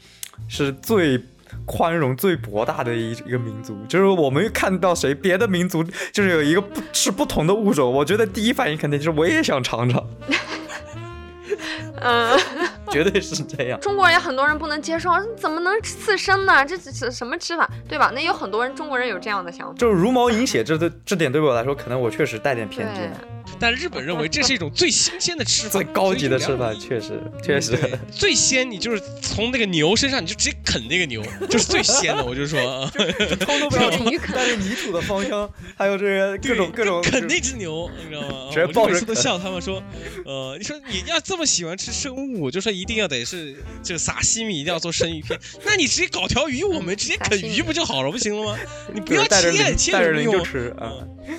是最宽容、最博大的一一个民族。就是我们看到谁别的民族就是有一个不是不同的物种，我觉得第一反应肯定就是我也想尝尝，(laughs) 嗯，(laughs) 绝对是这样。中国人也很多人不能接受，怎么能刺身呢？这这这什么吃法，对吧？那有很多人中国人有这样的想法。就是茹毛饮血，这对这点对我来说，可能我确实带点偏对见。，但日本认为这是一种最新鲜的吃法，最高级的吃法，确实确实。最鲜，你就是从那个牛身上，你就直接啃那个牛，就是最鲜的。我就说，啊偷都不要啃带着泥土的芳香，还有这个各种各种啃那只牛，你知道吗？我每次都笑他们说，呃，你说你要这么喜欢吃生物，就说一定要得是就撒西米，一定要做生鱼片，那你直接搞条鱼，我们直接啃鱼不就好了，不行了吗？你不要切切什么用就吃啊。对，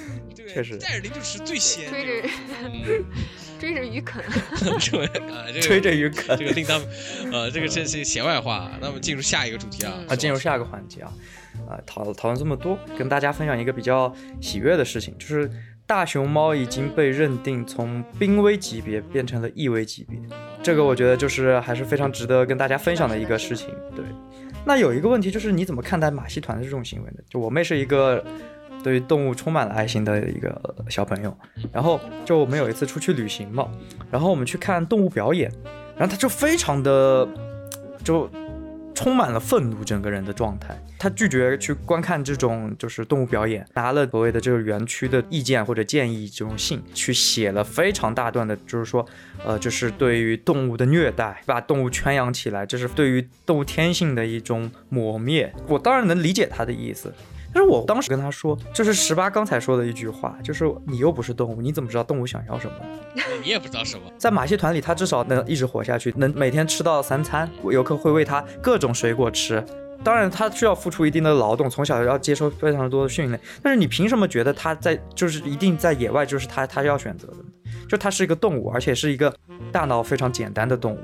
确实带着零酒池最鲜。追着嗯，(laughs) (laughs) 追着鱼啃。(laughs) 这个啊，这个追着鱼啃这个另当，呃，这个这是闲外话。那么进入下一个主题啊，嗯啊，进入下一个环节啊，啊，讨讨论这么多，跟大家分享一个比较喜悦的事情，就是大熊猫已经被认定从濒危级别变成了易危级别，这个我觉得就是还是非常值得跟大家分享的一个事情。对，那有一个问题就是你怎么看待马戏团的这种行为呢？就我妹是一个。对于动物充满了爱心的一个小朋友，然后就我们有一次出去旅行嘛，然后我们去看动物表演，然后他就非常的就充满了愤怒，整个人的状态。他拒绝去观看这种就是动物表演，拿了所谓的这个园区的意见或者建议这种信，去写了非常大段的，就是说，呃，就是对于动物的虐待，把动物圈养起来，这是对于动物天性的一种磨灭。我当然能理解他的意思。但是我当时跟他说，就是十八刚才说的一句话，就是你又不是动物，你怎么知道动物想要什么？你也不知道什么。在马戏团里，他至少能一直活下去，能每天吃到三餐，游客会喂他各种水果吃。当然，他需要付出一定的劳动，从小要接受非常多的训练。但是你凭什么觉得他在就是一定在野外就是他他要选择的？就他是一个动物，而且是一个大脑非常简单的动物。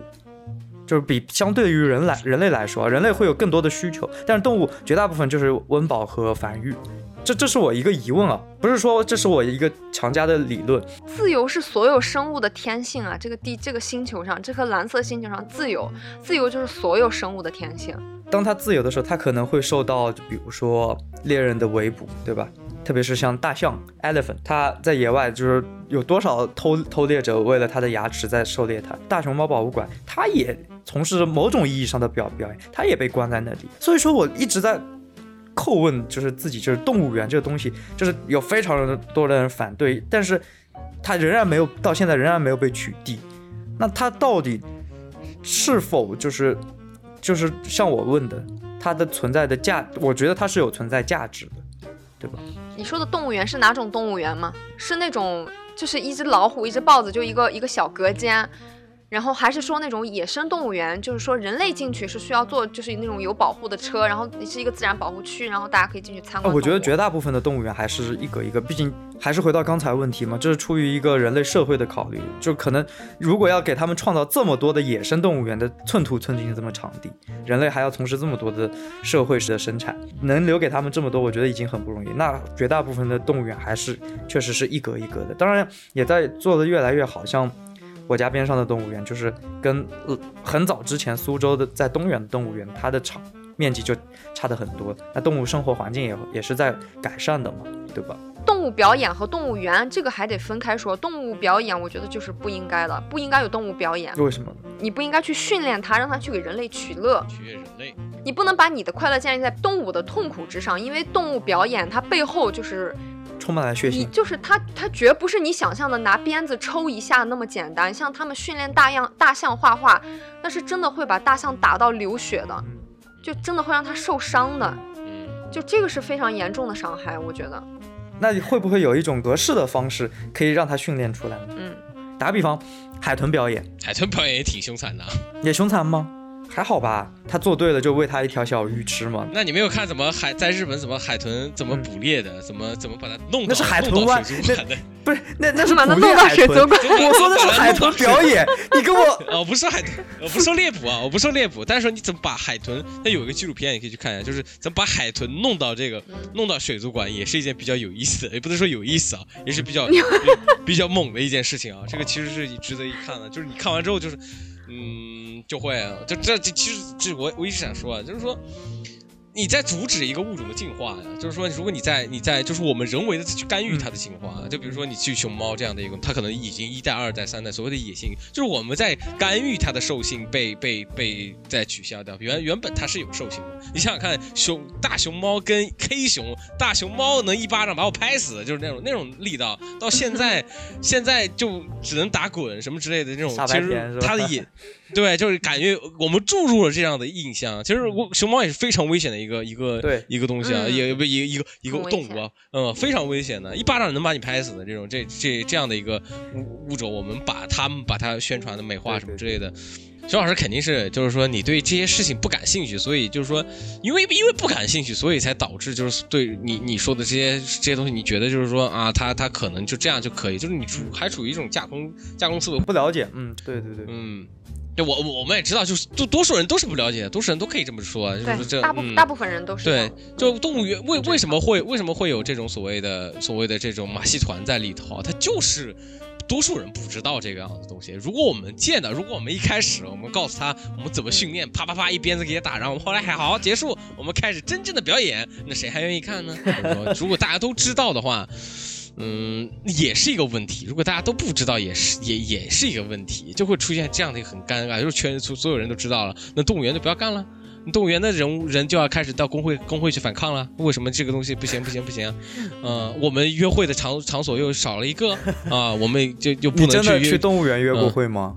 就是比相对于人来人类来说，人类会有更多的需求，但是动物绝大部分就是温饱和繁育。这这是我一个疑问啊，不是说这是我一个强加的理论。自由是所有生物的天性啊！这个地这个星球上，这颗蓝色星球上，自由，自由就是所有生物的天性。当它自由的时候，它可能会受到，就比如说猎人的围捕，对吧？特别是像大象 （elephant），它在野外就是有多少偷偷猎者为了它的牙齿在狩猎它。大熊猫博物馆，它也从事某种意义上的表表演，他也被关在那里。所以说，我一直在叩问，就是自己，就是动物园这个东西，就是有非常多的人反对，但是它仍然没有到现在仍然没有被取缔。那它到底是否就是就是像我问的，它的存在的价，我觉得它是有存在价值的，对吧？你说的动物园是哪种动物园吗？是那种就是一只老虎、一只豹子，就一个一个小隔间，然后还是说那种野生动物园，就是说人类进去是需要坐就是那种有保护的车，然后是一个自然保护区，然后大家可以进去参啊，观。我觉得绝大部分的动物园还是一格一个，毕竟还是回到刚才问题嘛，这是出于一个人类社会的考虑，就可能如果要给他们创造这么多的野生动物园的寸土寸金的这么场地，人类还要从事这么多的社会式的生产，能留给他们这么多，我觉得已经很不容易。那绝大部分的动物园还是确实是一格一格的，当然也在做的越来越好，像。我家边上的动物园就是跟、呃、很早之前苏州的在东园的动物园，它的场面积就差的很多，那动物生活环境也也是在改善的嘛，对吧？动物表演和动物园这个还得分开说。动物表演，我觉得就是不应该的，不应该有动物表演。为什么呢？你不应该去训练它，让它去给人类取乐。取悦人类，你不能把你的快乐建立在动物的痛苦之上，因为动物表演它背后就是充满了血你腥。就是他，他绝不是你想象的拿鞭子抽一下那么简单。像他们训练大样大象画画，那是真的会把大象打到流血的，嗯就真的会让它受伤的。嗯，就这个是非常严重的伤害，我觉得。那会不会有一种格式的方式可以让它训练出来呢？嗯，打个比方，海豚表演海豚表演也挺凶残的啊。也凶残吗？还好吧，他做对了就喂他一条小鱼吃嘛。那你没有看怎么海在日本怎么海豚怎么捕猎的，怎么怎么把它弄到那是海豚弄到湾水族馆的？(laughs) 不是，那那是把它弄到水海豚。族馆。(laughs) 我说的是海豚表演，(laughs) 你跟我哦，不是海豚，我不是说猎捕啊，我不是说猎捕，但是说你怎么把海豚，那有一个纪录片你可以去看一下，就是怎么把海豚弄到这个弄到水族馆，也是一件比较有意思的，也不能说有意思啊，也是比较比较猛的一件事情啊。这个其实是值得一看的，就是你看完之后就是，嗯，就会，就这这其实这我我一直想说啊，就是说。你在阻止一个物种的进化呀，就是说，如果你在你在就是我们人为的去干预它的进化，就比如说你去熊猫这样的一个，它可能已经一代、二代、三代，所谓的野性，就是我们在干预它的兽性被被被再取消掉。原原本它是有兽性的，你想想看，熊大熊猫跟黑熊，大熊猫能一巴掌把我拍死，就是那种那种力道，到现在 (laughs) 现在就只能打滚什么之类的那种，其实它的野。对，就是感觉我们注入了这样的印象。其实我熊猫也是非常危险的一个一个对一个东西啊，嗯也不一个一个一个动物啊，嗯，非常危险的，一巴掌能把你拍死的这种这这这样的一个物物种，我们把他们把它宣传的美化什么之类的。熊老师肯定是，就是说你对这些事情不感兴趣，所以就是说，因为因为不感兴趣，所以才导致就是对你你说的这些这些东西，你觉得就是说啊，他他可能就这样就可以，就是你处还处于一种架空架空思维，不了解，嗯，对对对，嗯，对我我我们也知道，就是多多数人都是不了解的，多数人都可以这么说，就是，这大部嗯大部分人都是对，就动物园为为什么会为什么会有这种所谓的所谓的这种马戏团在里头？它就是多数人不知道这个样子的东西。如果我们见到，如果我们一开始我们告诉他我们怎么训练，啪啪啪一鞭子给他打，然后我们后来还好结束，我们开始真正的表演，那谁还愿意看呢？就是说如果大家都知道的话。嗯，也是一个问题。如果大家都不知道，也是也也是一个问题，就会出现这样的一个很尴尬，就是全所所有人都知道了，那动物园就不要干了。动物园的人人就要开始到工会工会去反抗了。为 (laughs) 什么这个东西不行不行不行？呃，我们约会的场场所又少了一个 (laughs) 啊，我们就就不能去去动物园约过嗯会吗？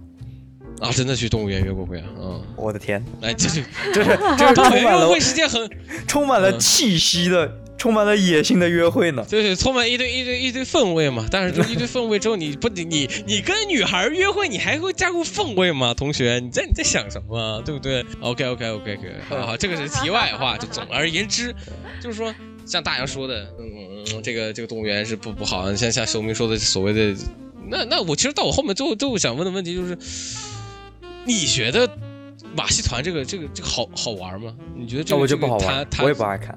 啊，真的去动物园约过会啊，嗯，我的天，来这就这是这是动物充满了园约会是件很充满了嗯气息的，充满了野性的约会呢。对对，充满一堆一堆一堆氛围嘛。但是这一堆氛围之后，你不你你你跟女孩约会，你还会加入氛围吗？同学，你在你在想什么啊？对不对？OK OK OK OK，好好，这个是题外话。就总而言之，就是说，像大洋说的，嗯这个这个动物园是不不好。像像熊明说的所谓的，那那我其实到我后面最后最后想问的问题就是，你觉得马戏团这个这个这个好好玩吗？你觉得这个那我觉得不好这个玩我也不爱看，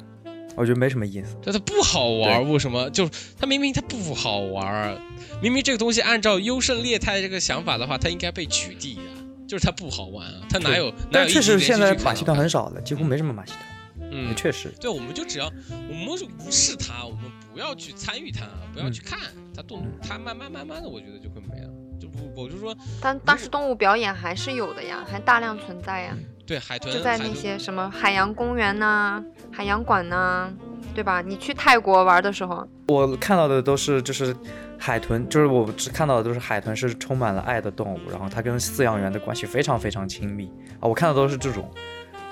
我觉得没什么意思。对它不好玩，为什么？就是它明明它不好玩，明明这个东西按照优胜劣汰这个想法的话，它应该被取缔的，就是它不好玩啊，它哪有？哪但有一确实现在马戏团很少了，几乎没什么马戏团。嗯，确实，对，我们就只要我们就无视它，我们不要去参与它，不要去看它动，它慢慢慢慢的，我觉得就会没了。就不，我就说，但但是动物表演还是有的呀，还大量存在呀，对海豚，就在那些什么海洋公园呐、海洋馆呐、对吧？你去泰国玩的时候，我看到的都是就是海豚，就是我只看到的都是海豚是充满了爱的动物，然后它跟饲养员的关系非常非常亲密啊，我看到都是这种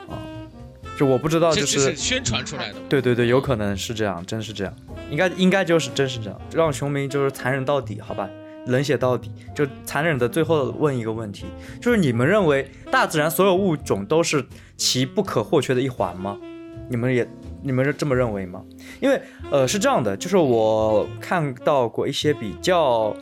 啊，就我不知道就是宣传出来的。对对对，有可能是这样，真是这样，应该应该就是真是这样，让熊明就是残忍到底，好吧，冷血到底，就残忍的最后问一个问题，就是你们认为大自然所有物种都是其不可或缺的一环吗？你们也你们是这么认为吗？因为呃是这样的，就是我看到过一些比较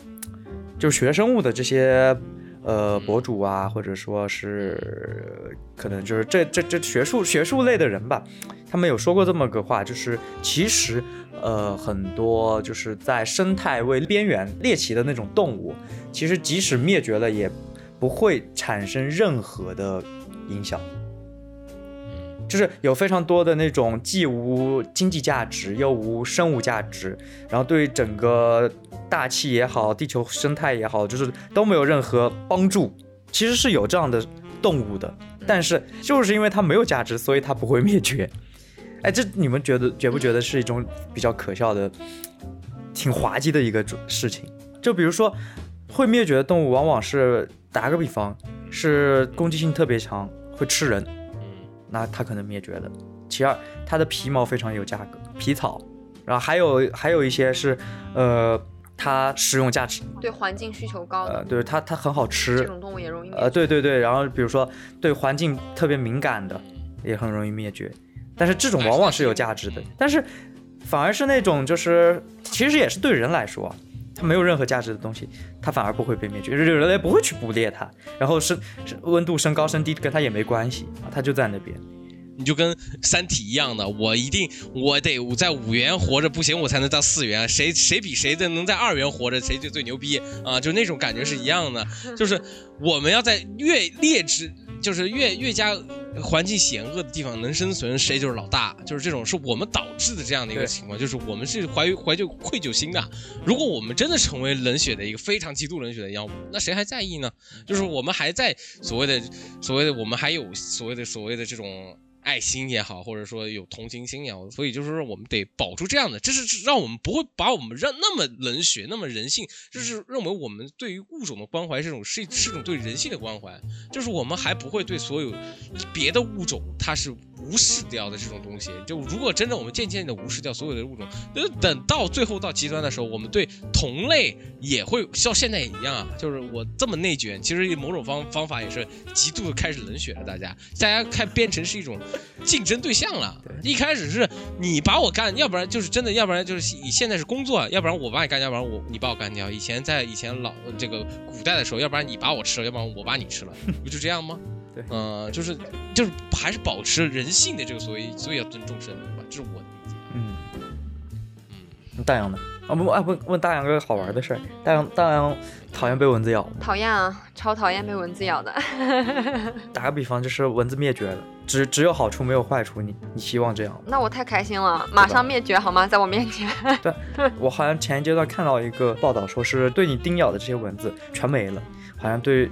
就是学生物的这些呃博主啊，或者说是可能就是这这这学术学术类的人吧，他们有说过这么个话，就是其实呃很多就是在生态位边缘猎奇的那种动物，其实即使灭绝了，也不会产生任何的影响。就是有非常多的那种既无经济价值又无生物价值，然后对整个大气也好、地球生态也好，就是都没有任何帮助。其实是有这样的动物的，但是就是因为它没有价值，所以它不会灭绝。哎，这你们觉得觉不觉得是一种比较可笑的、挺滑稽的一个事情？就比如说，会灭绝的动物往往是打个比方，是攻击性特别强，会吃人。嗯，那它可能灭绝的。其二，它的皮毛非常有价格，皮草，然后还有还有一些是，呃，它食用价值，对环境需求高的、呃，对它它很好吃这，种动物也容易灭。呃，对对对，然后比如说对环境特别敏感的，也很容易灭绝。但是这种往往是有价值的，但是反而是那种就是其实也是对人来说啊，它没有任何价值的东西，它反而不会被灭绝，人类不会去捕猎它，然后是温度升高升低跟它也没关系啊，它就在那边。你就跟《三体》一样的，我一定我得在五元活着不行，我才能到四元。谁谁比谁的能在二元活着，谁就最牛逼啊！就那种感觉是一样的，就是我们要在越劣质，就是越越加环境险恶的地方能生存，谁就是老大。就是这种是我们导致的这样的一个情况，就是我们是怀怀旧愧疚心的。如果我们真的成为冷血的一个非常极度冷血的妖物，那谁还在意呢？就是我们还在所谓的所谓的我们还有所谓的所谓的这种。爱心也好，或者说有同情心也好，所以就是说我们得保住这样的，这是让我们不会把我们让那么冷血、那么人性，就是认为我们对于物种的关怀这种是是一种对人性的关怀，就是我们还不会对所有别的物种它是无视掉的这种东西。就如果真的我们渐渐的无视掉所有的物种，那等到最后到极端的时候，我们对同类也会像现在也一样啊，就是我这么内卷，其实某种方方法也是极度的开始冷血了，大家大家开变成是一种竞争对象了。一开始是你把我干，要不然就是真的，要不然就是你现在是工作，要不然我把你干，要不然我你把我干掉。以前在以前老这个古代的时候，要不然你把我吃了，要不然我把你吃了，(laughs) 不就这样吗？对，嗯，就是就是还是保持人性的这个所以，所以要尊重生命吧，这是我的理解。嗯嗯，大洋呢？啊不啊不问大洋个好玩的事儿，大洋大洋讨厌被蚊子咬吗？讨厌啊，超讨厌被蚊子咬的。(laughs) 打个比方，就是蚊子灭绝了，只只有好处没有坏处，你你希望这样？那我太开心了，马上灭绝好吗？在我面前。对我好像前一阶段看到一个报道，说是对你叮咬的这些蚊子全没了，好像对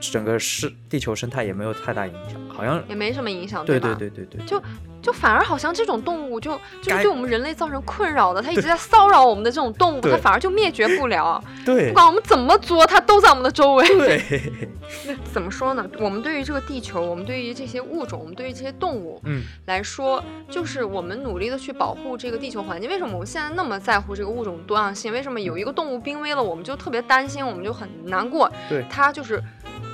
整个是地球生态也没有太大影响，好像也没什么影响，对吧？对对对对，就就反而好像这种动物就就是对我们人类造成困扰的，它一直在骚扰我们的这种动物，对它反而就灭绝不了。(laughs) 对不管我们怎么作，它都在我们的周围。对，(laughs) 那怎么说呢？我们对于这个地球，我们对于这些物种，我们对于这些动物嗯来说，就是我们努力的去保护这个地球环境。为什么我们现在那么在乎这个物种多样性？为什么有一个动物濒危了，我们就特别担心，我们就很难过？对它就是，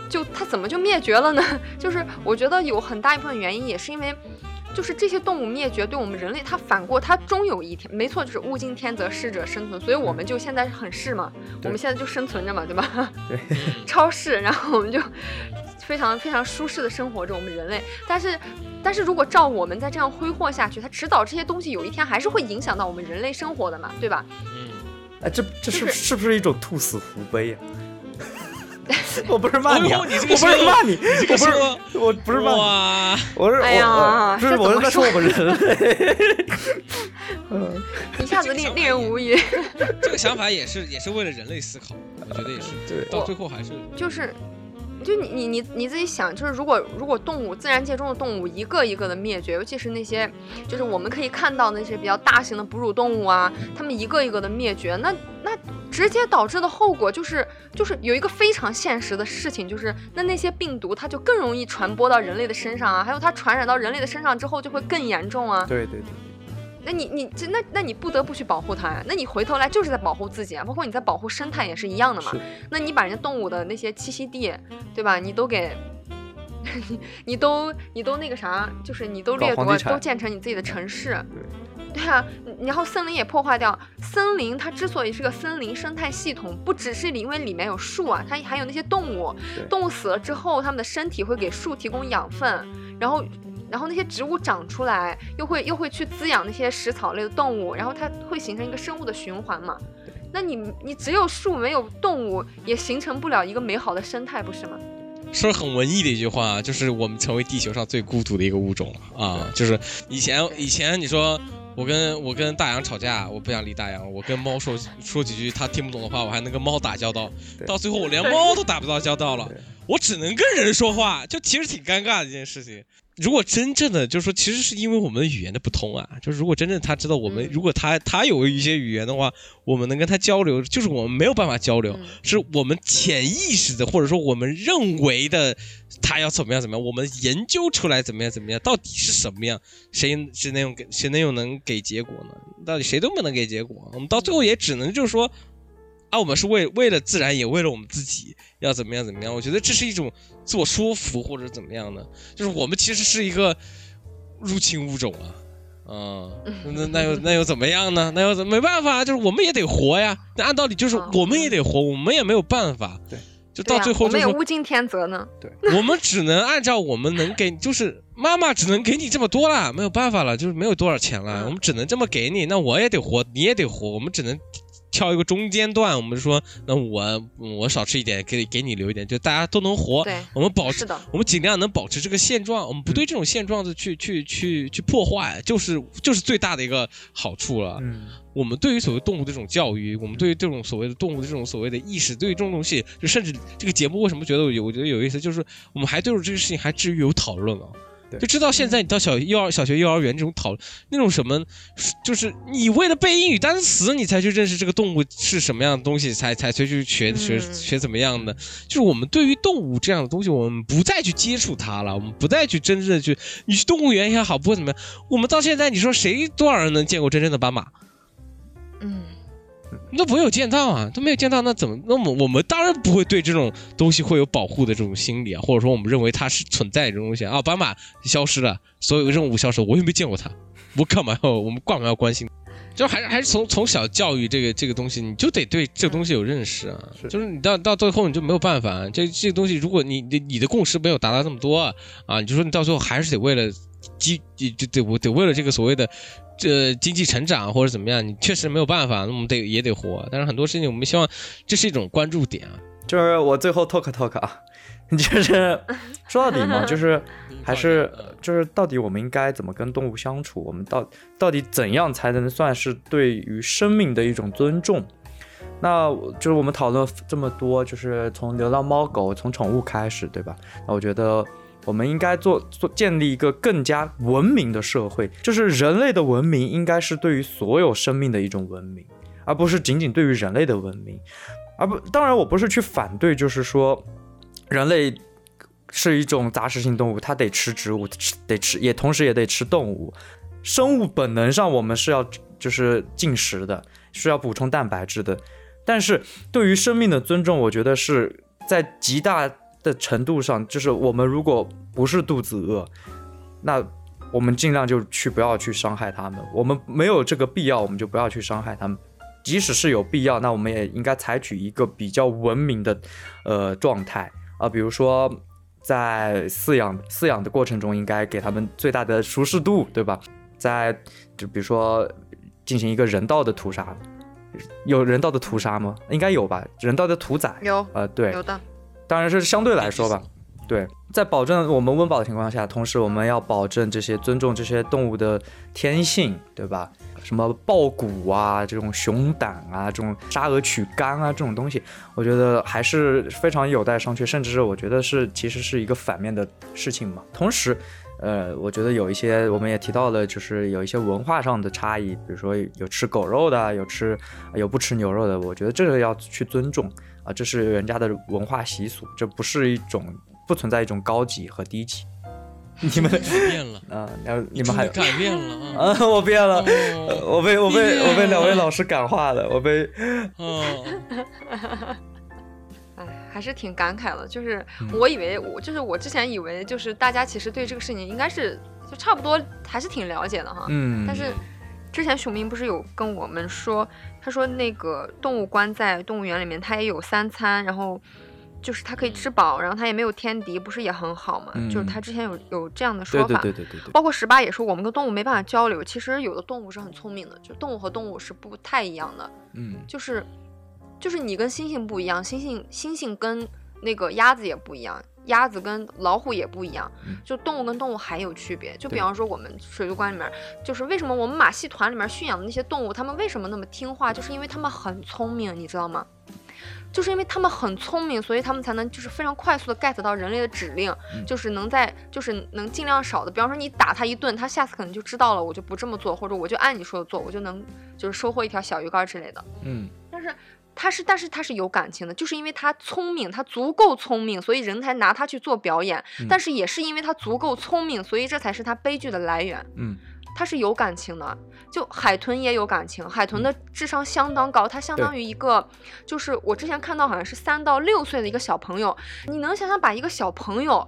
就它怎么就灭绝了呢？(laughs) 就是我觉得有很大一部分原因也是因为。就是这些动物灭绝，对我们人类，它反过，它终有一天，没错，就是物竞天择，适者生存，所以我们就现在很适嘛，我们现在就生存着嘛，对吧？(laughs) 对，超市，然后我们就非常非常舒适的生活着，我们人类。但是，但是如果照我们再这样挥霍下去，它迟早这些东西有一天还是会影响到我们人类生活的嘛，对吧？嗯，哎，这这是就是是不是一种兔死狐悲啊？(laughs) 我不是骂你我不是骂你，我不是说我不是骂你，我是哎呀不是我是在说我们人类。(laughs) 嗯一下子令令人无语。这个想法也是也是为了人类思考，我觉得也是，对到最后还是就是，就你你你你自己想，就是如果如果动物自然界中的动物一个一个的灭绝，尤其是那些就是我们可以看到那些比较大型的哺乳动物啊，它们一个一个的灭绝，那那直接导致的后果就是就是有一个非常现实的事情，就是那那些病毒它就更容易传播到人类的身上啊，还有它传染到人类的身上之后就会更严重啊。对对对，那你你这那那你不得不去保护它呀，那你回头来就是在保护自己啊，包括你在保护生态也是一样的嘛。那你把人家动物的那些栖息地，对吧？你都给，(laughs) 你你都你都那个啥，就是你都掠夺，都建成你自己的城市。对 (laughs) 对啊，然后森林也破坏掉。森林它之所以是个森林生态系统，不只是因为里面有树啊，它还有那些动物对。动物死了之后，它们的身体会给树提供养分，然后。然后那些植物长出来，又会又会去滋养那些食草类的动物，然后它会形成一个生物的循环嘛。那你你只有树没有动物，也形成不了一个美好的生态，不是吗？说很文艺的一句话，就是我们成为地球上最孤独的一个物种了啊！就是以前以前你说我跟我跟大洋吵架，我不想理大洋，我跟猫说说几句他听不懂的话，我还能跟猫打交道，到最后我连猫都打不到交道了，我只能跟人说话，就其实挺尴尬的一件事情。如果真正的就是说，其实是因为我们的语言的不通啊。就是如果真正他知道我们，嗯如果他他有一些语言的话，我们能跟他交流，就是我们没有办法交流，嗯是我们潜意识的，或者说我们认为的他要怎么样怎么样，我们研究出来怎么样怎么样，到底是什么样，谁谁能用给谁能又能给结果呢？到底谁都不能给结果，我们到最后也只能就是说。啊，我们是为为了自然，也为了我们自己，要怎么样怎么样？我觉得这是一种自我说服或者怎么样的，就是我们其实是一个入侵物种啊，嗯、(laughs) 那那又那又怎么样呢？那又怎没办法，就是我们也得活呀。那按道理就是啊我们也得活，我们也没有办法。对，就到最后就是也物竞天择呢。对 (laughs) 我们只能按照我们能给，就是妈妈只能给你这么多了，没有办法了，就是没有多少钱了，嗯我们只能这么给你。那我也得活，你也得活，我们只能挑一个中间段。我们说，那我我少吃一点，给给你留一点，就大家都能活。对，我们保持，我们尽量能保持这个现状，我们不对这种现状的去去去去破坏，就是就是最大的一个好处了。嗯，我们对于所谓动物的这种教育，我们对于这种所谓的动物的这种所谓的意识，对于这种东西，就甚至这个节目为什么觉得有我觉得有意思，就是我们还对于这个事情还至于有讨论啊。对就知道现在你到小幼儿、小学、幼儿园这种讨那种什么，就是你为了背英语单词，你才去认识这个动物是什么样的东西，才才才去学学嗯学怎么样的。就是我们对于动物这样的东西，我们不再去接触它了，我们不再去真正的去，你去动物园也好，不会怎么样。我们到现在，你说谁多少人能见过真正的斑马？嗯，那没有见到啊，都没有见到，那怎么？那么我们当然不会对这种东西会有保护的这种心理啊，或者说我们认为它是存在这种东西啊。斑马消失了，所有任务消失了，我又没见过他，我干嘛要？我们干嘛要关心？就还是还是从从小教育这个这个东西，你就得对这个东西有认识啊。是就是你到到最后你就没有办法，这这个东西，如果你你你的共识没有达到这么多啊，你就说你到最后还是得为了基就得我得为了这个所谓的这经济成长或者怎么样，你确实没有办法，那我们得也得活。但是很多事情我们希望这是一种关注点啊。就是我最后 talk talk 啊，(laughs) 就是说到底嘛，就是还是 (laughs) 就是到底我们应该怎么跟动物相处？我们到到底怎样才能算是对于生命的一种尊重？那就是我们讨论这么多，就是从流浪猫狗从宠物开始，对吧？那我觉得我们应该做做建立一个更加文明的社会，就是人类的文明应该是对于所有生命的一种文明，而不是仅仅对于人类的文明。而不，当然我不是去反对，就是说人类是一种杂食性动物，它得吃植物，吃得吃，也同时也得吃动物。生物本能上我们是要就是进食的，是要补充蛋白质的。但是对于生命的尊重，我觉得是在极大的程度上，就是我们如果不是肚子饿，那我们尽量就去不要去伤害他们。我们没有这个必要，我们就不要去伤害他们。即使是有必要，那我们也应该采取一个比较文明的呃状态啊，比如说在饲养饲养的过程中，应该给他们最大的舒适度，对吧？在就比如说进行一个人道的屠杀，有人道的屠杀吗？应该有吧，人道的屠宰，有呃，对，有的，当然是相对来说吧。对，在保证我们温饱的情况下，同时我们要保证这些尊重这些动物的天性，对吧？什么豹骨啊，这种熊胆啊，这种沙鹅取肝啊，这种东西，我觉得还是非常有待商榷，甚至是我觉得是其实是一个反面的事情嘛。同时，呃，我觉得有一些我们也提到了，就是有一些文化上的差异，比如说有吃狗肉的，有吃有不吃牛肉的，我觉得这个要去尊重啊，这是人家的文化习俗，这不是一种不存在一种高级和低级。(laughs) 你们 (laughs) 改变了，啊，然后你们还改变了啊！啊，我变了。哦我被我被我被两位老师感化了，我被哦，(laughs) 哎，还是挺感慨的。就是嗯我以为我就是我之前以为就是大家其实对这个事情应该是就差不多还是挺了解的哈。嗯，但是之前熊明不是有跟我们说，他说那个动物关在动物园里面，它也有三餐，然后就是它可以吃饱，然后它也没有天敌，不是也很好吗？就是嗯他之前有有这样的说对法。对对对对对，包括十八也说，我们跟动物没办法交流。其实有的动物是很聪明的，就动物和动物是不太一样的。嗯就是就是你跟猩猩不一样，猩猩猩猩跟那个鸭子也不一样，鸭子跟老虎也不一样嗯，就动物跟动物还有区别。就比方说我们水族馆里面，就是为什么我们马戏团里面驯养的那些动物，它们为什么那么听话，就是因为它们很聪明，你知道吗？就是因为它们很聪明，所以它们才能就是非常快速的 get 到人类的指令，嗯就是能在就是能尽量少的，比方说你打它一顿，它下次可能就知道了，我就不这么做，或者我就按你说的做，我就能就是收获一条小鱼干之类的。嗯但是它是，但是他是有感情的，就是因为他聪明，他足够聪明，所以人才拿他去做表演。嗯但是也是因为他足够聪明，所以这才是他悲剧的来源。嗯他是有感情的，就海豚也有感情，海豚的智商相当高，它相当于一个，就是我之前看到好像是三到六岁的一个小朋友，你能想想把一个小朋友，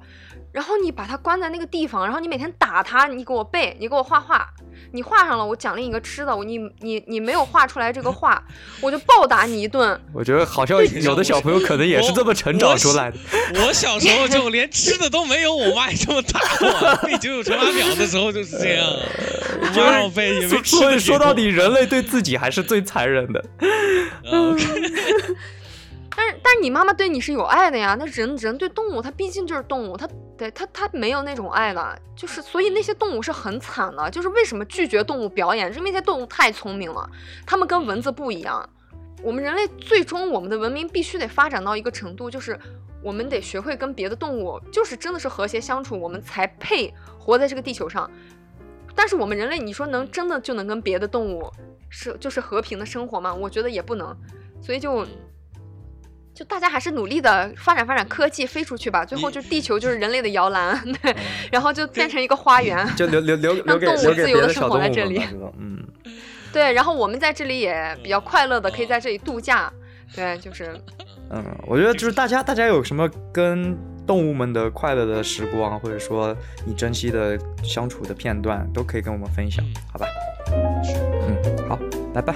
然后你把他关在那个地方，然后你每天打他，你给我背，你给我画画，你画上了，我奖励你个吃的，我你你你没有画出来这个画，(laughs) 我就暴打你一顿。我觉得好像有的小朋友可能也是这么成长出来的。(laughs) 我小时候就连吃的都没有，我妈也这么打我。背九九乘法表的时候就是这样，(laughs) 就是让我背也没所吃的所以说到底，人类对自己还是最残忍的。，OK 但是但是你妈妈对你是有爱的呀，那人人对动物，它毕竟就是动物，它对它它没有那种爱的，就是所以那些动物是很惨的，就是为什么拒绝动物表演，是因为那些动物太聪明了，它们跟蚊子不一样。我们人类最终我们的文明必须得发展到一个程度，就是我们得学会跟别的动物，就是真的是和谐相处，我们才配活在这个地球上。但是我们人类，你说能真的就能跟别的动物是就是和平的生活吗？我觉得也不能。所以就就大家还是努力的发展发展科技，飞出去吧。最后就地球就是人类的摇篮，对，然后就变成一个花园，就留留留 (laughs) 留给动物自由的生活在这里嗯，对。然后我们在这里也比较快乐的，可以在这里度假，对，就是嗯，我觉得就是大家大家有什么跟动物们的快乐的时光，或者说你珍惜的相处的片段，都可以跟我们分享，好吧？嗯，好，拜拜。